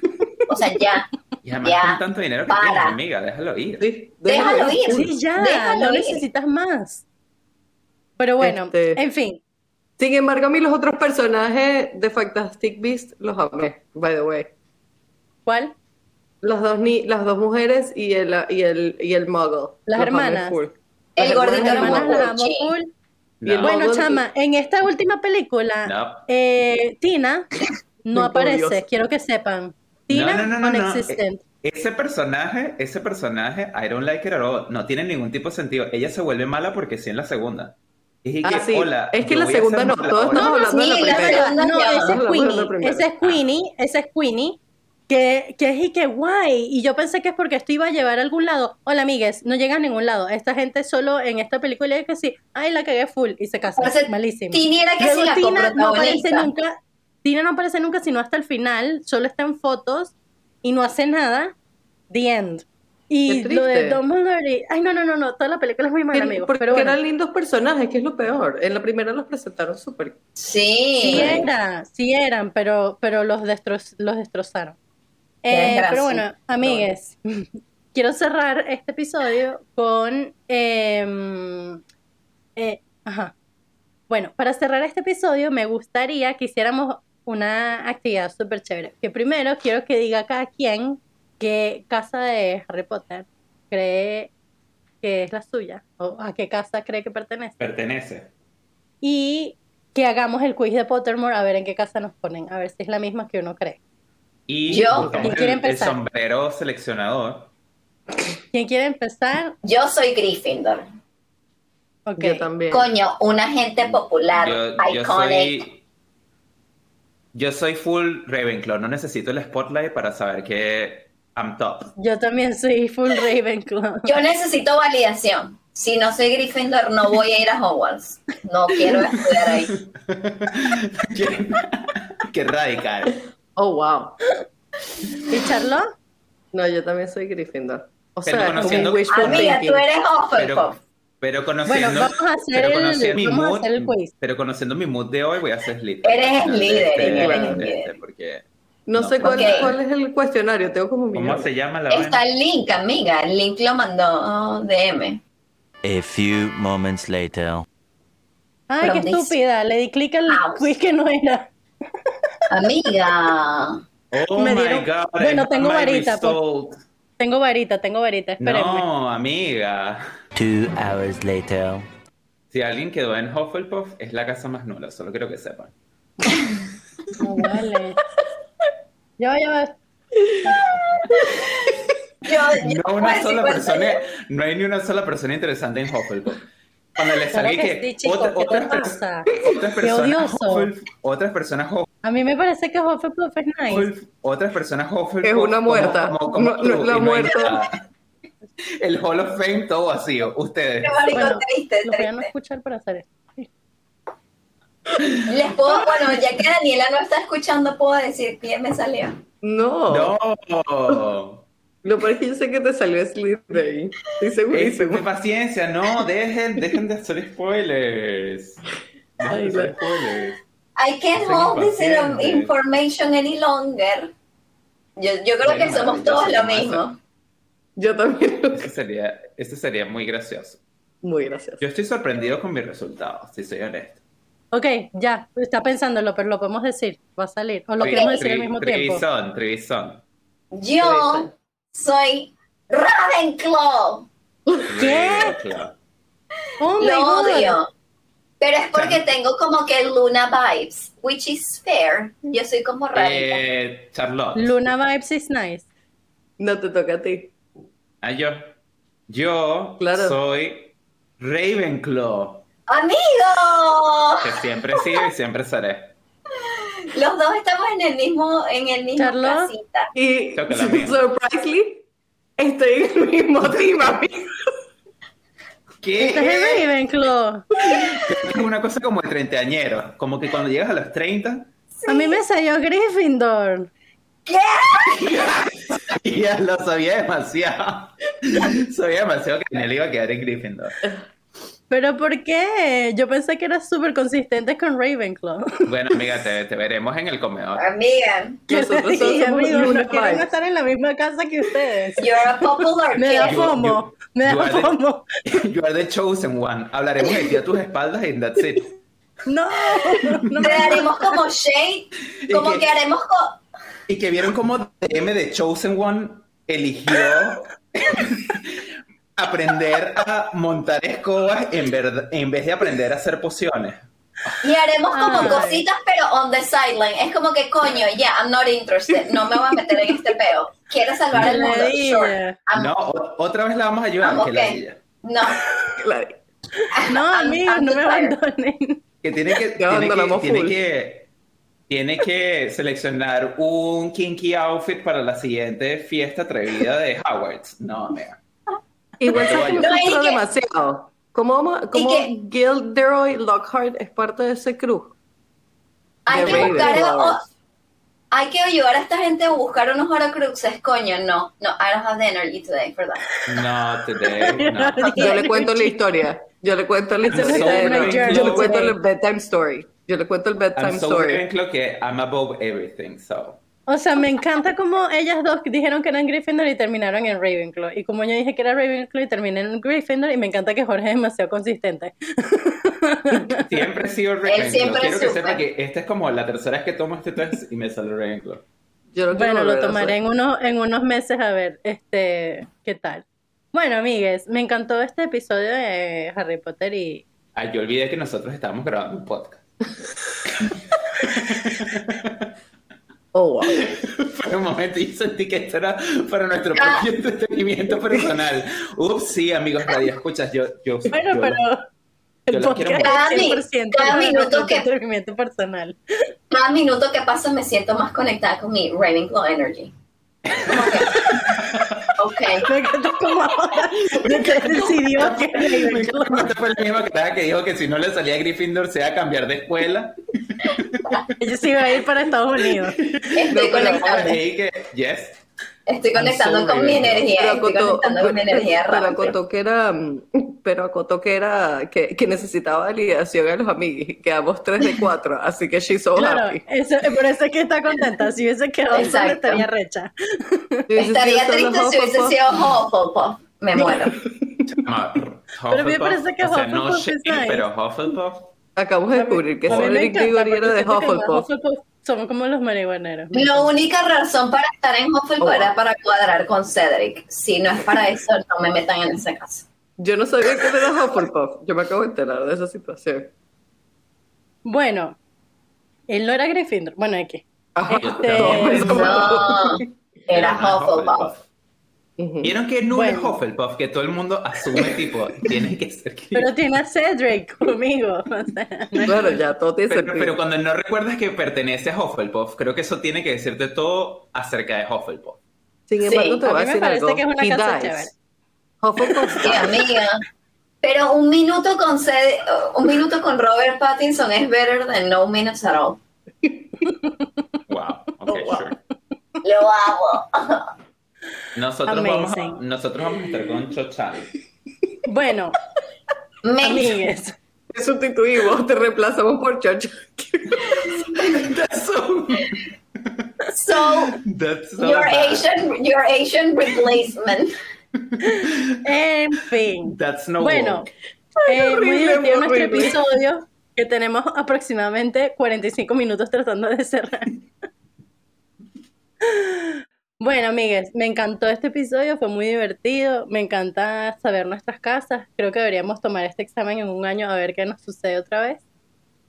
O sea, ya, Y además Ya, con tanto dinero que para. tienes, amiga, déjalo ir. Sí, déjalo ir. Sí, ya, Déjalo no ir. necesitas más. Pero bueno, Este- en fin, Sin embargo, a mí los otros personajes de Fantastic Beasts los amé, by the way. ¿cuál? Las dos, ni las dos mujeres y el, y el, y el muggle. Las Los hermanas. full. El Las gordito Las hermanas las amo full. No. Bueno, chama, en esta última película, No. eh, Tina no aparece, quiero que sepan. Tina, no, no, no, no. unexistent. Ese personaje, ese personaje, I don't like it at all. No tiene ningún tipo de sentido. Ella se vuelve mala porque sí en la segunda. Es que, Ah, sí. hola, Es que la segunda no, todos estamos hablando de la sí, la primera. segunda No, ese es la Queenie, ese es Queenie, ese es Queenie, que, que es y que guay. Y yo pensé que es porque esto iba a llevar a algún lado. Hola, amigues, no llega a ningún lado. Esta gente solo en esta película es que sí, ay, la cagué full y se casa. Parece Malísimo. Tini era que Luego sí la Tina no aparece nunca. Tina no aparece nunca, sino hasta el final. Solo está en fotos y no hace nada. The end. Y Qué lo de. Dumbledore. y- Ay, no, no, no, no. Toda la película es muy mala, amigos. Porque Pero bueno, eran lindos personajes, que es lo peor. En la primera los presentaron súper. Sí. sí era, sí eran, pero, pero los, destro- los destrozaron. Eh, pero bueno, amigues, quiero cerrar este episodio con. em, eh, ajá. Bueno, para cerrar este episodio, me gustaría que hiciéramos una actividad súper chévere. Que primero quiero que diga cada quien qué casa de Harry Potter cree que es la suya, o a qué casa cree que pertenece. Pertenece. Y que hagamos el quiz de Pottermore a ver en qué casa nos ponen, a ver si es la misma que uno cree. Y Yo- ¿Quién quiere el, el empezar? sombrero seleccionador. ¿Quién quiere empezar? Yo soy Gryffindor. Ok. Yo también. Coño, una gente popular, Yo, yo soy. Yo soy full Ravenclaw. No necesito el spotlight para saber que I'm top. Yo también soy full Ravenclaw. Yo necesito validación. Si no soy Gryffindor, no voy a ir a Hogwarts. No quiero estudiar ahí. qué, qué radical. Oh, wow. ¿Y Charlotte? No, yo también soy Gryffindor. O Pero sea, como conociendo- un Amiga, tú eres Pero, Hufflepuff. pero conociendo. Bueno, vamos a hacer pero el- mi vamos a mood, hacer el quiz. Pero conociendo mi mood de hoy, voy a hacer Slytherin. Eres líder, este- eres este, líder. porque, No, sé cuál, es el cuestionario, tengo como un ¿Cómo se llama la Está el link, amiga. El link lo mandó DM. A few moments later. Ay, qué estúpida. Le di clic al quiz que no era. Amiga. Oh Me my dieron- god. Bueno, tengo varita, pues. Tengo varita, tengo varita. Espérenme. No, amiga. Two hours later. Si alguien quedó en Hufflepuff, es la casa más nula. Solo quiero que sepan. No, vale. Ya va, ya va. Yo, yo No una sola persona, no hay ni una sola persona interesante en Hufflepuff. Cuando le salí que que, sí, chico, otra- ¿qué te otras, per- pasa? otras personas. Hufflepuff, otras personas Hufflepuff, A mí me parece que Hufflepuff es nice. otras personas Hufflepuff, Es una como- muerta. como- como No, tú, no, la no muerta. nada. El Hall of Fame todo vacío. Ustedes. Qué marico Bueno, triste, Lo voy a no triste. escuchar para hacer esto. Les puedo, bueno, ya que Daniela no está escuchando, puedo decir quién me salió. No. No. Lo peor es que yo sé que te salió Slytherin. Estoy Es segurísimo. de paciencia, no, dejen, dejen de hacer spoilers. Dejen de hacer spoilers. I can't hold this information any longer. Yo, yo creo Bueno, que somos todos lo mismo. Yo también. Eso sería, eso sería muy gracioso. Muy gracioso. Yo estoy sorprendido con mis resultados, si soy honesto. Ok, ya, está pensándolo, pero lo podemos decir, va a salir. O lo Tri- queremos decir al tri- mismo tiempo. Trevisan, Trevisan. Yo soy Ravenclaw. ¿Qué? Oh my Lo God. odio. Pero es porque tengo como que Luna vibes, which is fair. Yo soy como Ravenclaw. Eh, Charlotte. Luna Vibes is nice. No te toca a ti. Ah, yo. Yo Claro. soy Ravenclaw. ¡Amigo! Que siempre he sido y siempre seré. Los dos estamos en el mismo, en el mismo casita. Y surprisingly, estoy en el mismo team, amigo. Estás en ¿Qué? Ravenclaw. Es una cosa como de treintañero. Como que cuando llegas a los 30, A mí me salió Gryffindor. ya lo sabía demasiado. sabía demasiado que él iba a quedar en Gryffindor. ¿Pero por qué? Yo pensé que eras súper consistente con Ravenclaw. Bueno, amiga, te, te veremos en el comedor. Amiga, Nosotros dije, somos amigos, no quieren estar en la misma casa que ustedes. you're a popular Me da fomo, me da fomo. You are the chosen one. Hablaremos de ti a tus espaldas y that's it. No, no Te me daremos como shade, como que- que haremos co- Y que vieron cómo DM de Chosen One eligió aprender a montar escobas en, verdad- en vez de aprender a hacer pociones. y haremos como Ay. cositas, pero on the sideline. Es como que coño, ya, I'm not interested. No me voy a meter en este peo. Quiero salvar el mundo. Sure. No, o- otra vez la vamos a ayudar, que ok. la ella. no. No, amigos, no me tired. abandonen. Que tiene que, tiene que, tiene que, tiene que seleccionar un kinky outfit para la siguiente fiesta atrevida de Hogwarts. No, amiga. Igual se. No, que- demasiado. ¿Cómo, cómo que- Gilderoy Lockhart es parte de ese crew? Hay De que buscar, o- hay que ayudar a esta gente a buscar unos horocruxes, coño, no, no, I don't have the energy today for that. No, today, no. Yo le cuento la historia. Yo le cuento la I'm so historia. Ravenclaw. Yo le cuento el bedtime story. Yo le cuento el bedtime I'm so story. Ravenclaw que I'm above everything, so. O sea, me encanta como ellas dos dijeron que eran Gryffindor y terminaron en Ravenclaw. Y como yo dije que era Ravenclaw y terminé en Gryffindor, y me encanta que Jorge es demasiado consistente. Siempre he sido Ravenclaw. siempre Quiero que sepa que esta es como la tercera vez que tomo este test y me sale Ravenclaw. Yo lo Bueno, lo tomaré en unos, en unos meses a ver este qué tal. Bueno, amigues, me encantó este episodio de Harry Potter y Ah, yo olvidé que nosotros estábamos grabando un podcast. Oh, wow. Por un momento yo sentí que esto era para nuestro Ah. propio entretenimiento personal. Ups, sí, amigos, radio escuchas, yo, yo, bueno, yo- pero el podcast Cada es mi- 100% cada para minuto que- entretenimiento personal. Cada minuto que pasa me siento más conectada con mi Ravenclaw energy. Como que- ok. Me encanta como ahora de que decidió que Me encanta, fue la misma cara que dijo que si no le salía a Gryffindor se iba a cambiar de escuela. Ella se iba a ir para Estados Unidos. Estoy pero- conectando, que, yes. estoy conectando con mi energía, Pero estoy acotó, conectando con mi energía pero acotó que era, pero acotó que era, que, que necesitaba validación a los amigos. Quedamos 3 de 4, así que she's so Claro, happy. eso, por eso es que está contenta. Si hubiese quedado sola, estaría recha. Estaría triste si hubiese sido Hufflepuff. Me muero. Pero a mí me parece que o sea, no Hufflepuff es pero Hufflepuff. Acabamos de descubrir que Cedric Diggory era de Hufflepuff. Somos como los marihuaneros. La única razón para estar en Hufflepuff Oh, wow. era para cuadrar con Cedric. Si no es para eso, no me metan en ese caso. Yo no sabía que era Hufflepuff. Yo me acabo de enterar de esa situación. Bueno, él no era Gryffindor. Bueno, aquí. Ajá. Este. No, era Hufflepuff. ¿Vieron que no es Bueno. Hufflepuff? Que todo el mundo asume, tipo, tiene que ser que... Pero tiene a Cedric conmigo. O sea, no es- Claro, ya todo tiene Pero, pero cuando no recuerdas que pertenece a Hufflepuff, creo que eso tiene que decirte todo acerca de Hufflepuff. Sin Sí, embargo, te a voy a mí me decir parece algo. que es una He casa dies. chévere. Hufflepuff Sí, amiga. Pero un minuto con Ced- un minuto con Robert Pattinson es better than no minutes at all. Wow, ok, Oh, wow. sure. Lo amo. Nosotros vamos, a, nosotros vamos a estar con Chochal. Bueno, Me- amigues, Te sustituimos, te reemplazamos por Chocho. so That's so your bad. Asian your Asian replacement. en fin. That's no Bueno, eh, muy divertido nuestro episodio, que tenemos aproximadamente 45 minutos tratando de cerrar. Bueno, amigues, me encantó este episodio, fue muy divertido, me encanta saber nuestras casas, creo que deberíamos tomar este examen en un año a ver qué nos sucede otra vez,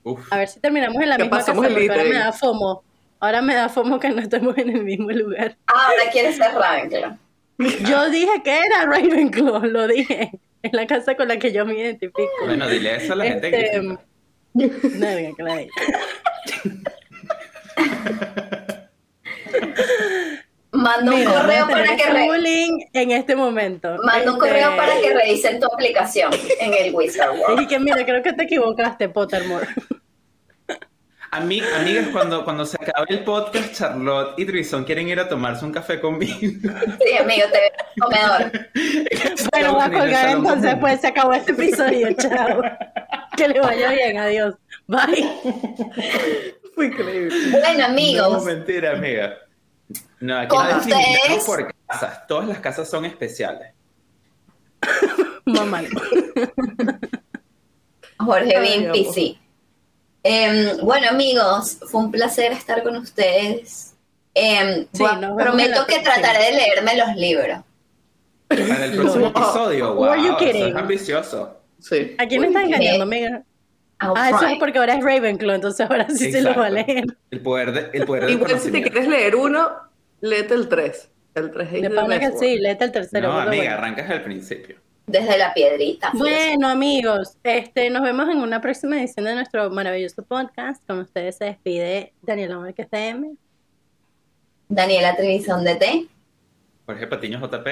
Uf. a ver si terminamos en la misma casa, porque ahora me da FOMO, ahora me da FOMO que no estemos en el mismo lugar. Ahora quieres ser Ravenclaw. Yo dije que era Ravenclaw, lo dije, es la casa con la que yo me identifico. Bueno, dile eso a la gente Este, que No, que la diga. Manda un Mira, correo para que este re- en este momento. manda un Este, correo para que revisen tu aplicación en el Wizard World. Dije que mira, creo que te equivocaste, Pottermore. Ami- amigas, cuando, cuando se acabe el podcast, Charlotte y Trison quieren ir a tomarse un café conmigo. Sí, amigo, te veo en el comedor. Bueno, voy a colgar entonces, común. pues se acabó este episodio, chao. Que le vaya bien, adiós. Bye. Fue increíble. Bueno, No, amigos, mentira, amiga. No, aquí no discriminamos por casas. Todas las casas son especiales. Mamá. Jorge amor. PC. Em, bueno, amigos, fue un placer estar con ustedes. Em, Sí, vemos en prometo que próxima. trataré de leerme los libros. Para el próximo No. episodio, Who are you wow, eso kidding? es ambicioso. Sí. ¿A quién me está engañando, amiga? I'll Ah, eso es porque ahora es Ravenclaw, entonces ahora sí se lo va a leer. El poder, de, el poder del Igual si te quieres leer uno, léete el 3. El 3 es De que sí, léete el tercero. No, amiga, bueno. arrancas al principio. Desde la piedrita. Bueno, amigos, este, nos vemos en una próxima edición de nuestro maravilloso podcast. Con ustedes se despide Daniela Márquez CM. Daniela Trevisan de T. Jorge Patiño JP.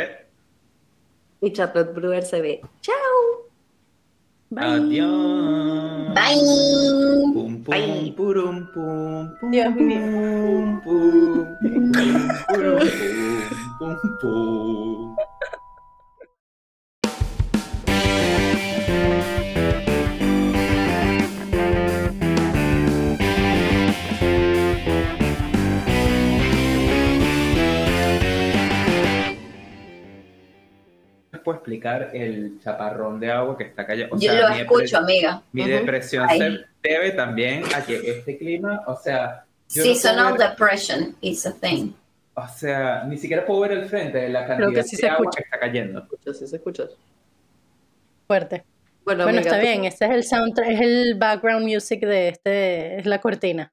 Y Charlotte Brewer se ve. Chao. Bye. Adiós. Bye. Pum, pum, Bye. purum, pum, pum, Dios mío. pum, pum, pum, purum, pum, pum, pum. Puedo explicar el chaparrón de agua que está cayendo? O Yo sea, lo escucho, amiga. Mi Ujú. depresión Ay. se debe también a que este clima, o sea, yo no Seasonal ver- depression is a thing. o sea, ni siquiera puedo ver el frente de la cantidad que sí de se agua escucha. que está cayendo. Escuchas, sí se escucha. Fuerte. Bueno, Bueno, amiga, está tú- bien, ese es el soundtrack, es el background music de este, es la cortina.